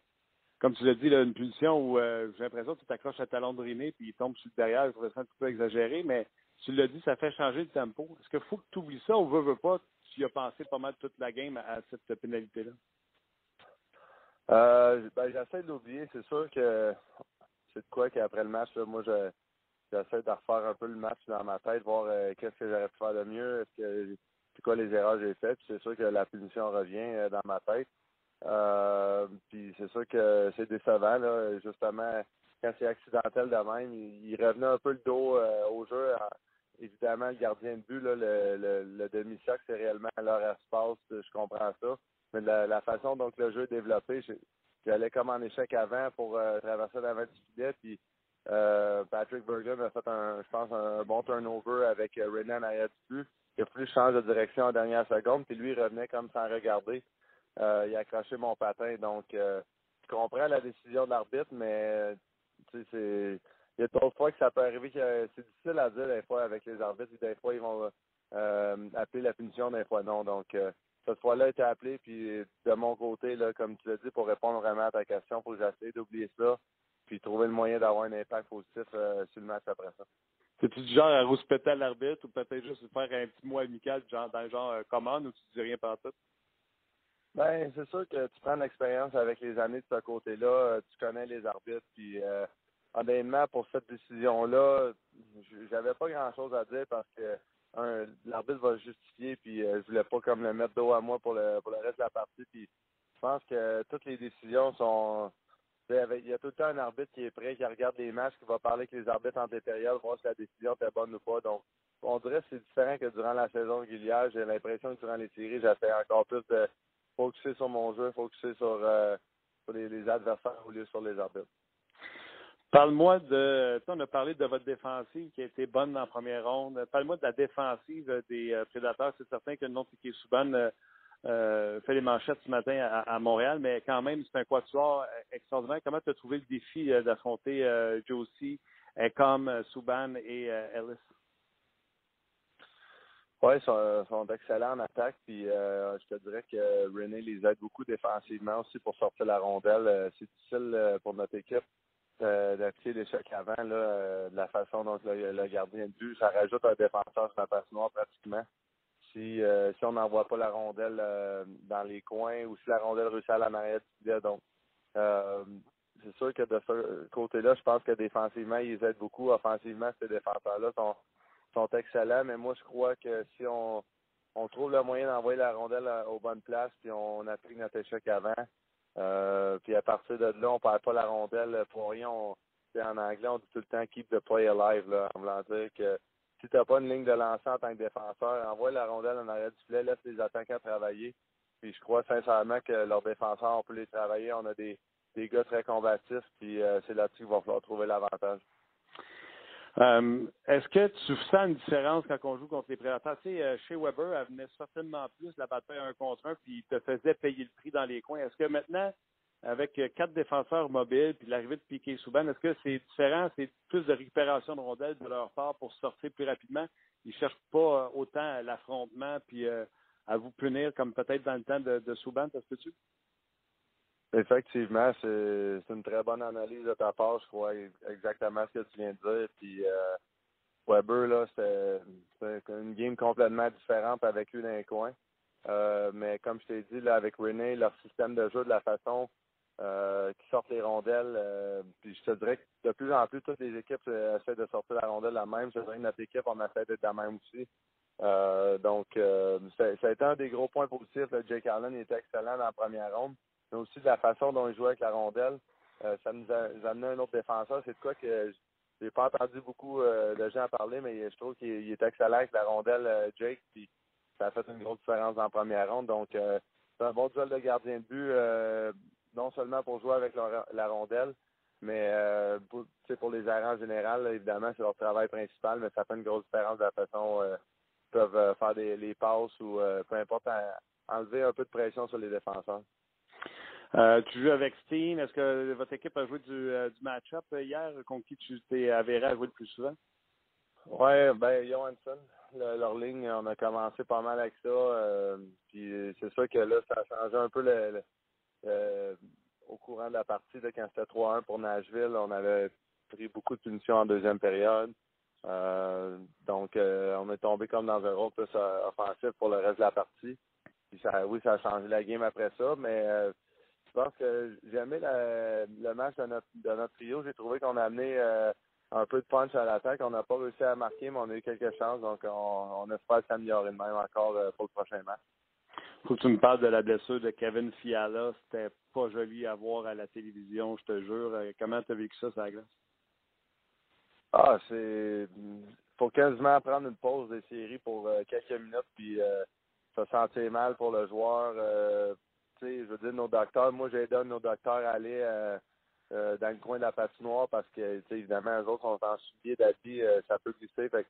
comme tu l'as dit, là, une punition où j'ai l'impression que tu t'accroches à talon de Riné puis il tombe sur le derrière, je trouve ça un petit peu exagéré, mais tu l'as dit, ça fait changer le tempo. Est-ce qu'il faut que tu oublies ça ou veux, veux pas, tu y as pensé pas mal toute la game à, cette pénalité-là? Euh, ben, j'essaie de l'oublier. C'est sûr que c'est de quoi qu'après le match, moi, je, j'essaie de refaire un peu le match dans ma tête, voir euh, qu'est-ce que j'aurais pu faire de mieux, est-ce que quoi les erreurs que j'ai faites. c'est sûr que la punition revient euh, dans ma tête. Euh, puis c'est sûr que c'est décevant, là, justement, quand c'est accidentel de même, il, revenait un peu le dos au jeu. évidemment, le gardien de but, là, le, demi-sac, c'est réellement leur espace, je comprends ça. Mais la, façon dont le jeu est développé, j'allais comme en échec avant pour traverser la 20 filet, puis euh, Patrick Bergen a fait un, je pense, un bon turnover avec euh, Renan dessus. Il a plus changer de direction en dernière seconde, puis lui il revenait comme sans regarder. Euh, il a accroché mon patin. Donc euh, je comprends la décision de l'arbitre, mais c'est. Il y a d'autres fois que ça peut arriver que c'est difficile à dire des fois avec les arbitres. Des fois, ils vont appeler la punition, des fois non. Donc cette fois-là, il été appelé, puis de mon côté, là, comme tu l'as dit, pour répondre vraiment à ta question, pour que j'essaie d'oublier ça puis trouver le moyen d'avoir un impact positif euh, sur le match après ça. C'est-tu du genre à rouspéter à l'arbitre ou peut-être juste faire un petit mot amical genre, dans le genre euh, commande ou tu dis rien par tout? Ben, c'est sûr que tu prends l'expérience avec les années de ce côté-là, euh, tu connais les arbitres, puis honnêtement, pour cette décision-là, j'avais pas grand-chose à dire parce que l'arbitre va justifier, puis je voulais pas comme le mettre dos à moi pour le pour le reste de la partie, puis je pense que toutes les décisions sont il y a tout le temps un arbitre qui est prêt, qui regarde les matchs, qui va parler avec les arbitres les périodes, voir si la décision est bonne ou pas. Donc, on dirait que c'est différent que durant la saison régulière. J'ai l'impression que durant les séries, j'essaie encore plus de focuser sur mon jeu, focuser sur euh, les, adversaires au lieu sur les arbitres. Parle-moi de. On a parlé de votre défensive qui a été bonne la première ronde. Parle-moi de la défensive des euh, prédateurs. C'est certain que le nom qui est Souban euh, euh, fait les manchettes ce matin à, à Montréal, mais quand même, c'est un quatuor extraordinaire. Comment tu as trouvé le défi euh, d'affronter euh, Josie, comme Souban et Ellis? Oui, ils sont, excellents en attaque. Puis euh, je te dirais que René les aide beaucoup défensivement aussi pour sortir la rondelle. C'est difficile pour notre équipe d'appliquer l'échec avant, là, euh, de la façon dont le, gardien de ça rajoute un défenseur sur la patinoire pratiquement. Si, euh, si on n'envoie pas la rondelle euh, dans les coins ou si la rondelle réussit à la mariette filet. Donc, c'est sûr que de ce côté-là, je pense que défensivement, ils aident beaucoup. Offensivement, ces défenseurs-là sont, sont excellents, mais moi, je crois que si on, on trouve le moyen d'envoyer la rondelle aux bonnes places, puis on applique notre échec avant, euh, puis à partir de là, on perd pas la rondelle pour rien. On, en anglais, on dit tout le temps keep the play alive, là, en voulant dire que si tu n'as pas une ligne de lancer en tant que défenseur, envoie la rondelle en arrière du filet, laisse les attaquants travailler. Puis je crois sincèrement que leurs défenseurs, on peut les travailler. On a des, des gars très combatifs, puis euh, c'est là-dessus qu'il va falloir trouver l'avantage. Euh, Est-ce que tu sens une différence quand on joue contre les prédateurs? Tu sais, euh, chez Weber, elle venait certainement plus la bataille un contre un, puis il te faisait payer le prix dans les coins. Est-ce que maintenant, avec euh, quatre défenseurs mobiles, puis l'arrivée de Piquet Souban, est-ce que c'est différent? C'est plus de récupération de rondelles de leur part pour sortir plus rapidement? Ils ne cherchent pas euh, autant l'affrontement, puis à vous punir comme peut-être dans le temps de, Souban, est-ce que tu? Effectivement, c'est une très bonne analyse de ta part. Je crois exactement ce que tu viens de dire. Puis euh, Weber, là, c'était une game complètement différente avec lui dans les coins. Euh, mais comme je t'ai dit, là, avec René, leur système de jeu, de la façon euh, qui sortent les rondelles, euh, puis je te dirais que de plus en plus, toutes les équipes euh, essaient de sortir la rondelle la même. Je dirais que notre équipe, on essaie d'être la même aussi. Donc, ça, a été un des gros points positifs. Jake Allen était excellent dans la première ronde mais aussi de la façon dont il jouait avec la rondelle. Ça nous a, amené un autre défenseur. C'est de quoi que j'ai pas entendu beaucoup de gens parler, mais je trouve qu'il est excellent avec la rondelle, Jake, puis ça a fait une grosse différence en première ronde. Donc, c'est un bon duel de gardien de but, non seulement pour jouer avec la, la rondelle, mais pour, pour les errants en général, évidemment, c'est leur travail principal, mais ça fait une grosse différence de la façon euh, ils peuvent faire des, les passes ou peu importe, enlever un peu de pression sur les défenseurs. Euh, tu joues avec Steen. Est-ce que votre équipe a joué du, euh, du match-up hier contre qui tu t'es avéré à jouer le plus souvent? Oui, ben Johansson, le, leur ligne, on a commencé pas mal avec ça. Euh, puis c'est sûr que là, ça a changé un peu le, le au courant de la partie. Quand c'était 3-1 pour Nashville, on avait pris beaucoup de punitions en deuxième période. donc, on est tombé comme dans un rôle plus offensif pour le reste de la partie. Puis ça, oui, ça a changé la game après ça, mais je pense que j'ai aimé le match de notre, de notre trio. J'ai trouvé qu'on a amené euh, un peu de punch à l'attaque. On n'a pas réussi à marquer, mais on a eu quelques chances. Donc, on, on espère s'améliorer de même encore euh, pour le prochain match. Faut que tu me parles de la blessure de Kevin Fiala. C'était pas joli à voir à la télévision, je te jure. Euh, comment tu as vécu ça, ça? Ah, c'est. Faut quasiment prendre une pause des séries pour quelques minutes, puis se sentir mal pour le joueur je veux dire, nos docteurs, moi, j'ai aidé nos docteurs à aller euh, euh, dans le coin de la patinoire parce que, évidemment, eux autres sont en souliers d'habit, euh, ça peut glisser. Fait que,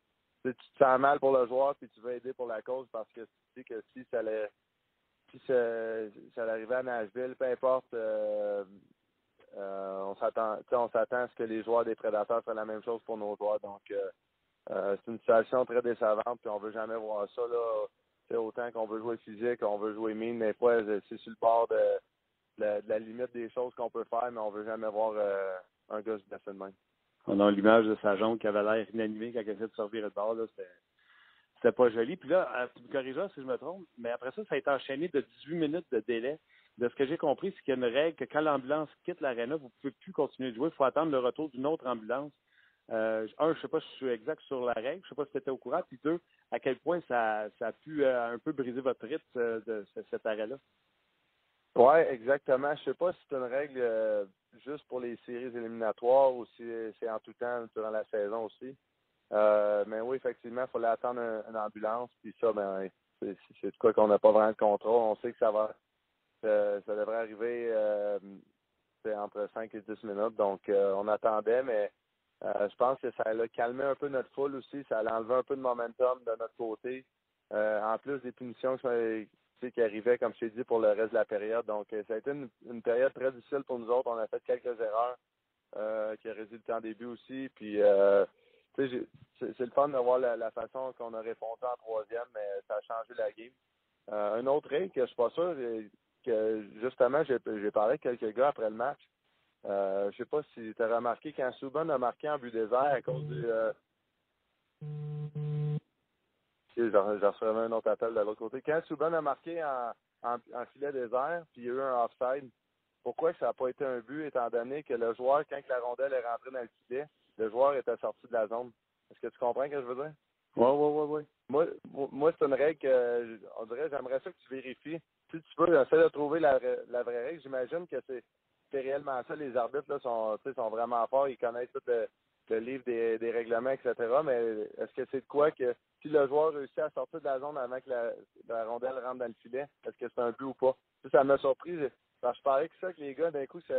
tu te sens mal pour le joueur puis tu veux aider pour la cause parce que tu sais que si ça allait, si ça, ça arrivait à Nashville, peu importe, on s'attend on s'attend à ce que les joueurs des prédateurs fassent la même chose pour nos joueurs. Donc, c'est une situation très décevante puis on veut jamais voir ça, là autant qu'on veut jouer physique, on veut jouer mine, mais fois, c'est sur le bord de, la limite des choses qu'on peut faire, mais on veut jamais voir euh, un gars se de même. On a l'image de sa jambe qui avait l'air inanimée quand il essaie de sortir le bord. Là, c'était pas joli. Puis là, euh, tu me corrigeras si je me trompe, mais après ça, ça a été enchaîné de 18 minutes de délai. De ce que j'ai compris, c'est qu'il y a une règle que quand l'ambulance quitte l'aréna, vous pouvez plus continuer de jouer. Il faut attendre le retour d'une autre ambulance. Euh, un, je sais pas si je suis exact sur la règle, je sais pas si tu étais au courant, puis deux, à quel point ça, ça a pu euh, un peu briser votre rythme euh, de cet arrêt-là? Oui, exactement. Je sais pas si c'est une règle juste pour les séries éliminatoires ou si c'est en tout temps durant la saison aussi. Mais oui, effectivement, il fallait attendre une ambulance, puis ça, ben, c'est de quoi qu'on n'a pas vraiment de contrôle. On sait que ça va ça, devrait arriver restait entre 5 et 10 minutes. Donc, on attendait, mais je pense que ça a calmé un peu notre foule aussi. Ça a enlevé un peu de momentum de notre côté. en plus des punitions qui arrivaient, comme je t'ai dit, pour le reste de la période. Donc, ça a été une, période très difficile pour nous autres. On a fait quelques erreurs qui a résulté en début aussi. Puis, c'est le fun de voir la, façon qu'on a répondu en troisième, mais ça a changé la game. Euh, un autre règle que je suis pas sûr, que justement, j'ai parlé avec quelques gars après le match. Euh, je sais pas si tu as remarqué quand Souban a marqué en but désert à cause du. Euh... Un autre appel de l'autre côté. Quand Souban a marqué en, en, en, filet désert, puis il y a eu un offside, pourquoi ça n'a pas été un but, étant donné que le joueur, quand la rondelle est rentrée dans le filet, le joueur était sorti de la zone. Est-ce que tu comprends ce que je veux dire? Oui, oui, oui, oui. Moi, moi c'est une règle que, on dirait, j'aimerais ça que tu vérifies. Si tu peux, essayer de trouver la, la vraie règle. J'imagine que c'est réellement ça. Les arbitres là, sont, sont vraiment forts. Ils connaissent tout le, livre des, des, règlements, etc. Mais est-ce que c'est de quoi que si le joueur réussit à sortir de la zone avant que la, la rondelle rentre dans le filet, est-ce que c'est un but ou pas? Ça m'a surpris. Parce que je parlais que ça, que les gars, d'un coup, ça,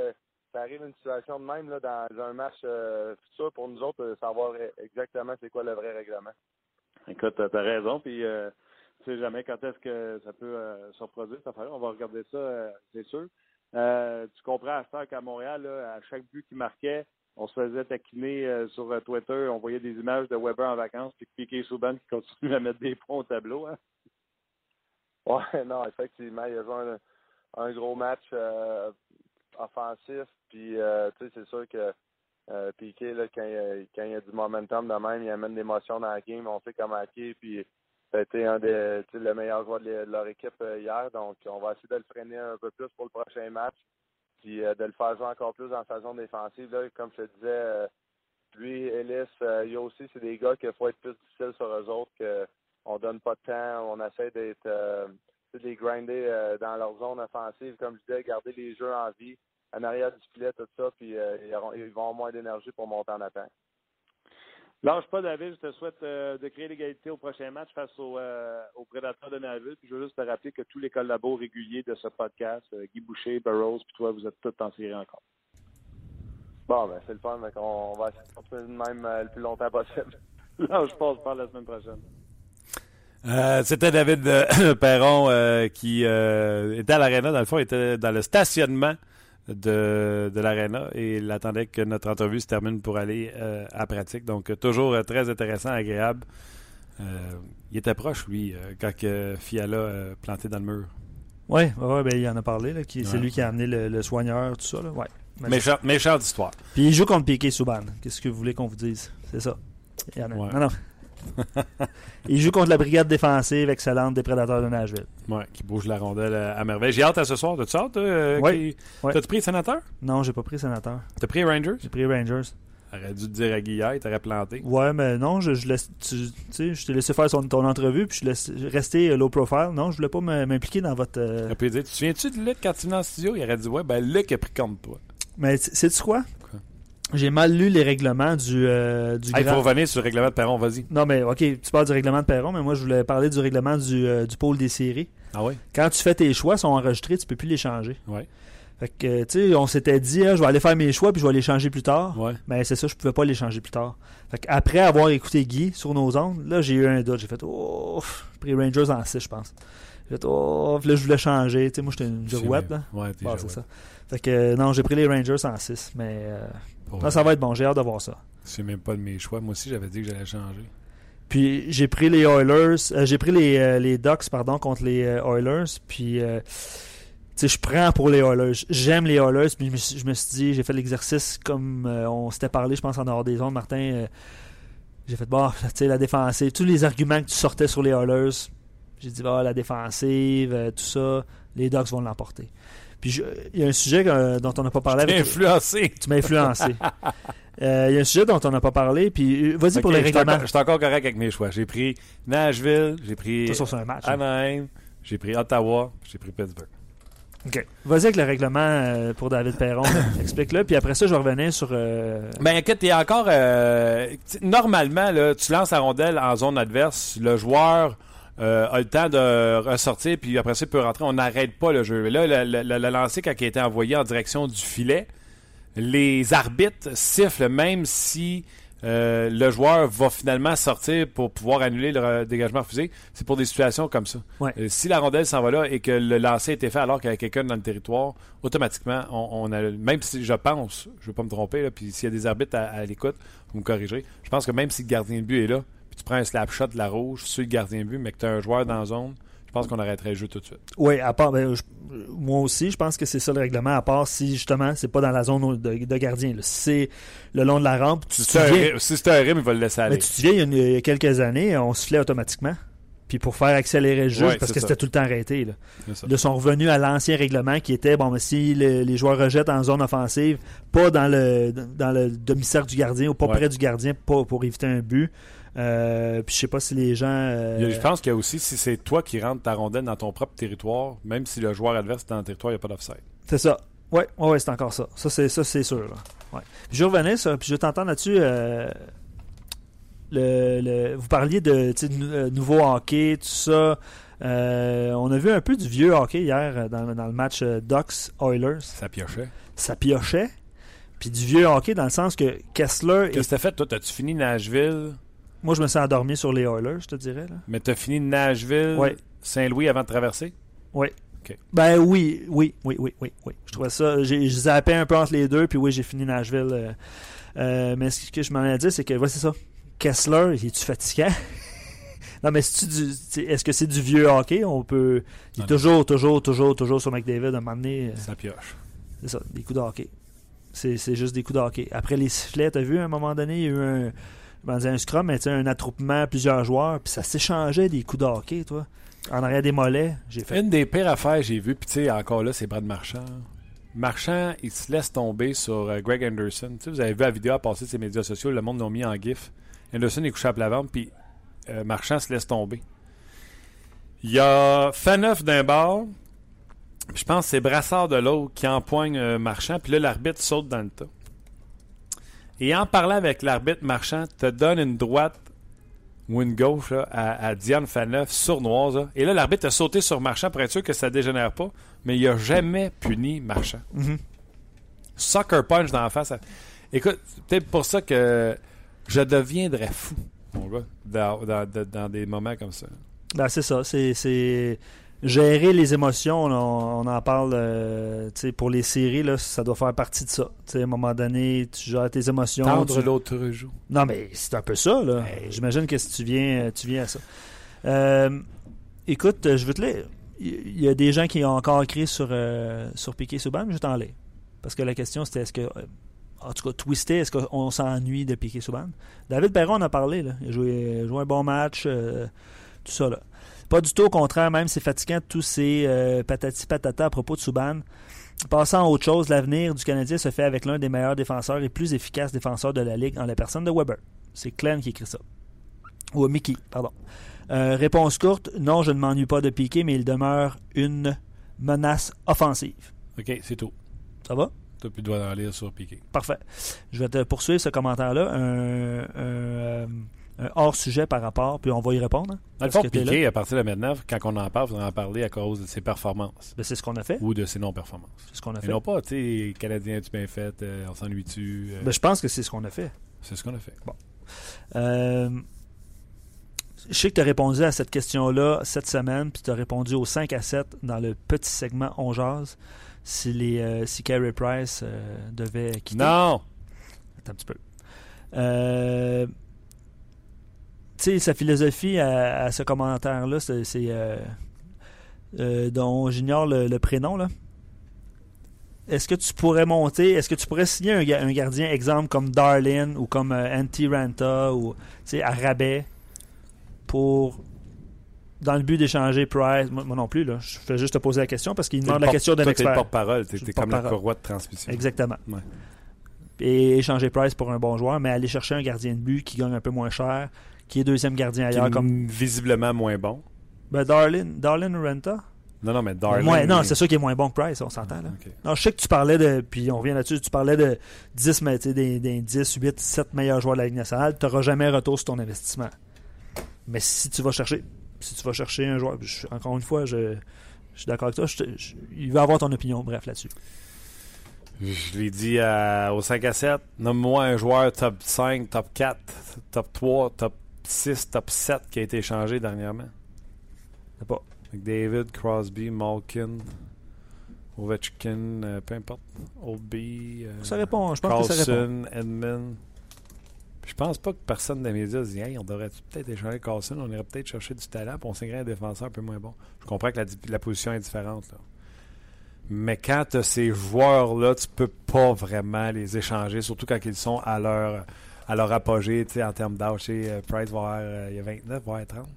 ça arrive une situation de même là, dans un match euh, futur pour nous autres, de savoir exactement c'est quoi le vrai règlement. Écoute, tu as raison, puis euh, tu sais jamais quand est-ce que ça peut euh, se reproduire, cette affaire On va regarder ça, euh, c'est sûr. tu comprends à ça qu'à Montréal, à chaque but qu'il marquait, on se faisait taquiner sur Twitter, on voyait des images de Weber en vacances, puis Piqué Souban qui continue à mettre des points au tableau. Hein? Ouais, non, effectivement, il y a un, un gros match offensif, puis tu sais, c'est sûr que euh, Piqué, là, quand, il, quand il y a du momentum de même, il amène l'émotion dans la game, on sait comment marquer, puis ça a été un des le meilleur joueur de, leur équipe euh, hier. Donc, on va essayer de le freiner un peu plus pour le prochain match. Puis euh, de le faire jouer encore plus dans sa zone défensive. Là, comme je te disais, euh, lui, Ellis, il aussi, c'est des gars qu'il faut être plus difficile sur eux autres, qu'on donne pas de temps, on essaie d'être de les grinder dans leur zone offensive, comme je disais, garder les jeux en vie en arrière du filet, tout ça, puis euh, ils, vont avoir moins d'énergie pour monter en attaque. Lâche pas, David. Je te souhaite euh, de créer l'égalité au prochain match face aux euh, prédateurs de Nashville. Puis je veux juste te rappeler que tous les collabos réguliers de ce podcast, Guy Boucher, Burroughs, puis toi, vous êtes tous en série encore. Bon, ben c'est le fun. On, va essayer de continuer même le plus longtemps possible. non, je pense pas la semaine prochaine. C'était David Perron qui était à l'aréna. Dans le fond, il était dans le stationnement de, de l'Arena et il attendait que notre entrevue se termine pour aller euh, à pratique. Donc, toujours euh, très intéressant, agréable. Euh, il était proche, lui, quand Fiala planté dans le mur. Oui, ouais, ben, il en a parlé. C'est lui qui a amené le, soigneur, tout ça. Là. Ouais. Méchant, méchante histoire. Puis il joue contre Piqué Souban. Qu'est-ce que vous voulez qu'on vous dise? C'est ça. Il y en a. Non, non. il joue contre la brigade défensive excellente des prédateurs de Nashville. Oui, qui bouge la rondelle à, merveille. J'ai hâte à ce soir. T'as-tu hâte? Euh, oui. T'as-tu pris Sénateur? Non, j'ai pas pris Sénateur. T'as pris Rangers? J'ai pris Rangers. Aurait dû te dire à Guillaume, il t'aurait planté. Ouais, mais non, je, je laisse, tu, sais, je t'ai laissé faire son, ton entrevue, puis je laisse rester euh, low profile. Non, je voulais pas m'impliquer dans votre. Euh... Dire, tu te souviens-tu de Luc quand tu venais en studio? Il aurait dit, ouais, ben Luc a pris comme toi. Mais sais-tu quoi? J'ai mal lu les règlements du, euh, du Il faut revenir sur le règlement de Perron, vas-y. Non, mais OK, tu parles du règlement de Perron, mais moi, je voulais parler du règlement du, euh, du pôle des séries. Ah oui? Quand tu fais tes choix, ils sont enregistrés, tu peux plus les changer. Oui. Fait que, tu sais, on s'était dit, hein, je vais aller faire mes choix, puis je vais les changer plus tard. Ouais. Mais c'est ça, je pouvais pas les changer plus tard. Fait après avoir écouté Guy sur nos ondes, là, j'ai eu un doute. J'ai fait, oh, pris Rangers en 6, je pense. J'ai fait, oh, là, je voulais changer. Tu sais, moi, j'étais une girouette, là. Ouais, t'es c'est ça. Fait que, non, j'ai pris les Rangers en 6, mais... Euh, ça va être bon. J'ai hâte de voir ça. C'est même pas de mes choix. Moi aussi, j'avais dit que j'allais changer. Puis j'ai pris les Oilers, euh, j'ai pris les, euh, les Ducks pardon contre les euh, Oilers. Puis tu sais, je prends pour les Oilers. J'aime les Oilers. Puis je me, suis dit, j'ai fait l'exercice comme on s'était parlé, je pense en dehors des zones, Martin. j'ai fait bon, tu sais la défensive, tous les arguments que tu sortais sur les Oilers. J'ai dit bah la défensive, tout ça, les Ducks vont l'emporter. Puis il y a un sujet dont on n'a pas parlé. Tu m'as influencé. Tu m'as influencé. Euh, il y a un sujet dont on n'a pas parlé. Puis euh, vas-y pour les règlements. Je suis encore correct avec mes choix. J'ai pris Nashville, j'ai pris un match, hein. Anaheim, j'ai pris Ottawa, j'ai pris Pittsburgh. OK. Vas-y avec le règlement euh, pour David Perron. Explique-le. Puis après ça, je revenais sur. Ben écoute, il y a encore. normalement, là, tu lances la rondelle en zone adverse. Le joueur euh, a le temps de ressortir, puis après ça, il peut rentrer. On n'arrête pas le jeu. Mais là, le, le, le lancer, quand il a été envoyé en direction du filet, les arbitres sifflent même si euh, le joueur va finalement sortir pour pouvoir annuler le dégagement refusé. C'est pour des situations comme ça. Ouais. Euh, si la rondelle s'en va là et que le lancer a été fait alors qu'il y a quelqu'un dans le territoire, automatiquement, on, on a, même si je pense, je ne veux pas me tromper, là, puis s'il y a des arbitres à, à l'écoute, vous me corrigerez, je pense que même si le gardien de but est là, puis tu prends un slap shot de la rouge sur le gardien de but, mais que tu as un joueur dans la zone, je pense qu'on arrêterait le jeu tout de suite. Oui, à part, ben, je- moi aussi, je pense que c'est ça le règlement, à part si justement c'est pas dans la zone de, de gardien. là. Si c'est le long de la rampe, tu Si c'est un, si un rime, il va le laisser aller. mais tu te souviens, il y, a il y a quelques années, on sifflait automatiquement. Puis pour faire accélérer le jeu, Ouais, parce que c'était tout le temps arrêté. Là. Là, sont revenus à l'ancien règlement qui était bon, mais si le- les joueurs rejettent en zone offensive, pas dans le dans le demi-cercle du gardien ou pas Ouais. près du gardien, pas pour éviter un but. Euh, puis je sais pas si les gens. euh, Je pense qu'il y a aussi, si c'est toi qui rentres ta rondelle dans ton propre territoire, même si le joueur adverse est dans le territoire, il n'y a pas d'offside. C'est ça. Ouais, ouais, ouais, c'est encore ça. Ça, c'est ça, c'est sûr. Ouais. Puis je revenais ça, puis je vais t'entendre là-dessus. euh, le, le- vous parliez de euh, nouveau hockey, tout ça. Euh, on a vu un peu du vieux hockey hier dans, dans le match euh, Ducks Oilers. Ça piochait. Ça piochait. Puis du vieux hockey dans le sens que Kessler. Qu'est-ce que t'as fait, toi? T'as-tu fini Nashville, Moi, je me suis endormi sur les Oilers, je te dirais. Là. mais t'as fini Nashville, Ouais. Saint-Louis avant de traverser? Ben oui, oui, oui, oui, oui, oui. Je trouvais ça. J'ai zappais un peu entre les deux, puis oui, j'ai fini Nashville. euh, euh, mais ce que je m'en ai dit, c'est que, ouais, c'est ça. Kessler, il est-tu fatigant? non, mais du- est-ce que c'est du vieux hockey? On peut. Il est toujours, toujours, toujours, toujours sur McDavid à un moment donné. euh, Ça pioche. C'est ça, des coups de hockey. C'est c'est juste des coups de hockey. Après les sifflets, t'as vu, à un moment donné, il y a eu un. Dire un scrum, mais un attroupement, plusieurs joueurs, puis ça s'échangeait des coups de hockey, toi. En arrière des mollets, j'ai fait. Une des pires affaires j'ai vues, puis tu sais, encore là, c'est Brad Marchand. Marchand, il se laisse tomber sur euh, Greg Anderson. Tu sais, vous avez vu la vidéo à passer de ses médias sociaux, le monde l'a mis en gif. Anderson est couché à plat ventre, puis euh, Marchand se laisse tomber. Il y a Faneuf d'un bord, puis je pense que c'est Brassard de l'autre qui empoigne euh, Marchand, puis là, l'arbitre saute dans le tas. Et en parlant avec l'arbitre, Marchand te donne une droite ou une gauche là, à, à Diane Faneuf sournoise. là. Et là, l'arbitre a sauté sur Marchand pour être sûr que ça dégénère pas, mais il a jamais puni Marchand. Mhm. Sucker punch dans la face. Écoute, c'est peut-être pour ça que je deviendrais fou, mon gars, dans, dans- des moments comme ça. Ben, c'est ça. C'est gérer les émotions. On, on en parle euh, pour les séries. Là, ça doit faire partie de ça. À un moment donné, tu gères tes émotions. Tendre tu- l'autre joue. Non, mais c'est un peu ça. Là. Hey. J'imagine que si tu viens, tu viens à ça. Euh, écoute, je veux te lire. Il y a des gens qui ont encore écrit sur, euh, sur Piqué Souban, mais je t'en lis. Parce que la question, c'était est-ce que. euh, En tout cas, twisté, est-ce qu'on s'ennuie de Piqué Souban David Perron en a parlé. Là. Il a joué, un bon match. euh, tout ça. Là. Pas du tout au contraire, même c'est fatigant tous ces euh, patati patata à propos de Souban. Passant à autre chose, l'avenir du Canadien se fait avec l'un des meilleurs défenseurs et plus efficaces défenseurs de la Ligue en la personne de Weber. C'est Clem qui écrit ça. Ou Mickey, pardon. Euh, réponse courte, non, je ne m'ennuie pas de Piqué, mais il demeure une menace offensive. OK, c'est tout. Ça va? T'as plus droit d'en lire sur Piqué. Parfait. Je vais te poursuivre ce commentaire-là. Un, un, euh, un hors-sujet par rapport, puis on va y répondre. hein, Dans le fond, à partir de maintenant, quand on en parle, faudra en parler à cause de ses performances Ben, c'est ce qu'on a fait. ou de ses non-performances. C'est ce qu'on a Et fait. non pas, tu sais, Canadien, tu bien fait, euh, on s'ennuie-tu. euh, Ben, je pense que c'est ce qu'on a fait. c'est ce qu'on a fait. Euh, je sais que tu as répondu à cette question-là cette semaine, puis tu as répondu au 5 à 7 dans le petit segment On Jase, si, les, euh, si Carey Price euh, devait quitter. Non! Attends un petit peu. Euh, sais, sa philosophie à, à ce commentaire-là, c'est. c'est, euh, euh, dont j'ignore le, le prénom, là. Est-ce que tu pourrais monter, est-ce que tu pourrais signer un, ga- un gardien, exemple, comme Darlin ou comme euh, Antti Ranta ou, tu à rabais pour. Dans le but d'échanger Price? Moi, moi non plus, là. Je fais juste te poser la question parce qu'il demande la question d'un expert. porte-parole, t'es Je suis t'es le comme la porte-parole. courroie de transmission. Exactement. Ouais. Et échanger Price pour un bon joueur, mais aller chercher un gardien de but qui gagne un peu moins cher, qui est deuxième gardien Qui ailleurs, est comme visiblement moins bon. ben, Darlin, Darlin Renta. Non, non, mais Darling. Ouais, non, c'est sûr qu'il est moins bon que Price, on s'entend. Là. Non, je sais que tu parlais de, puis on revient là-dessus, tu parlais de 10, mais, des, des 10, 8, 7 meilleurs joueurs de la Ligue nationale, tu n'auras jamais retour sur ton investissement. Mais si tu vas chercher, si tu vas chercher un joueur, je- encore une fois, je, je suis d'accord avec toi. je il va avoir ton opinion, bref, là-dessus. Je l'ai dit au 5 à 7. Nomme-moi un joueur top 5, top 4, top 3, top 6, top 7 qui a été échangé dernièrement. Pas. David, Crosby, Malkin, Ovechkin, euh, peu importe. Oldby, euh, Ça répond, je pense que ça répond. Carlson, Edmund. Je pense pas que personne des médias se dit hey, on devrait peut-être échanger Carlson, on irait peut-être chercher du talent, puis on signerait un défenseur un peu moins bon. Je comprends que la, la position est différente. là. Mais quand tu as ces joueurs-là, tu peux pas vraiment les échanger, surtout quand ils sont à leur, à leur apogée en termes d'âge. Euh, Price va avoir, euh, il y a 29, va avoir 30.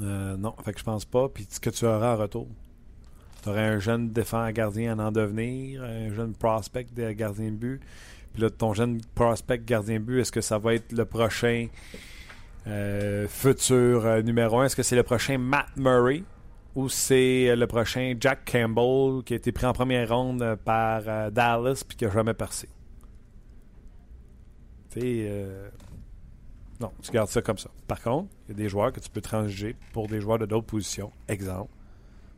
Euh, non, fait que je pense pas. Puis ce que tu auras en retour, tu aurais un jeune défenseur gardien en en devenir, un jeune prospect de gardien de but. Puis là, ton jeune prospect gardien de but, est-ce que ça va être le prochain futur numéro un? Est-ce que c'est le prochain Matt Murray ou c'est le prochain Jack Campbell qui a été pris en première ronde par Dallas puis qui n'a jamais percé? Euh, non, tu gardes ça comme ça. Par contre, il y a des joueurs que tu peux transiger pour des joueurs de d'autres positions. Exemple,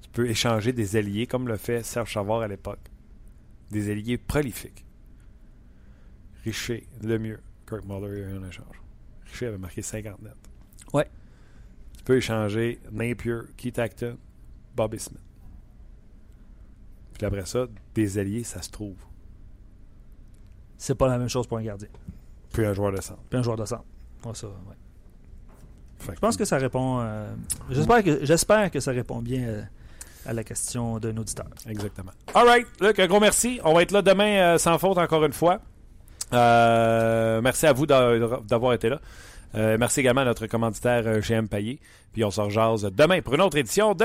tu peux échanger des alliés comme le fait Serge Chavard à l'époque. Des alliés prolifiques. Richer, le mieux. Kirk Muller, il y a eu un échange. Richer avait marqué 50 net. Ouais. Tu peux échanger Napier, Keith Acton, Bobby Smith. Puis après ça, des alliés, ça se trouve. C'est pas la même chose pour un gardien. Puis un joueur de centre. Puis un joueur de centre. Ouais, ça, ouais. Je pense que ça répond. euh, J'espère que, j'espère que ça répond bien euh, à la question d'un auditeur. Exactement. All right. Luc, un gros merci. On va être là demain euh, sans faute encore une fois. Merci à vous d'a- d'avoir été là. Merci également à notre commanditaire GM Payé. Puis on se rejase demain pour une autre édition de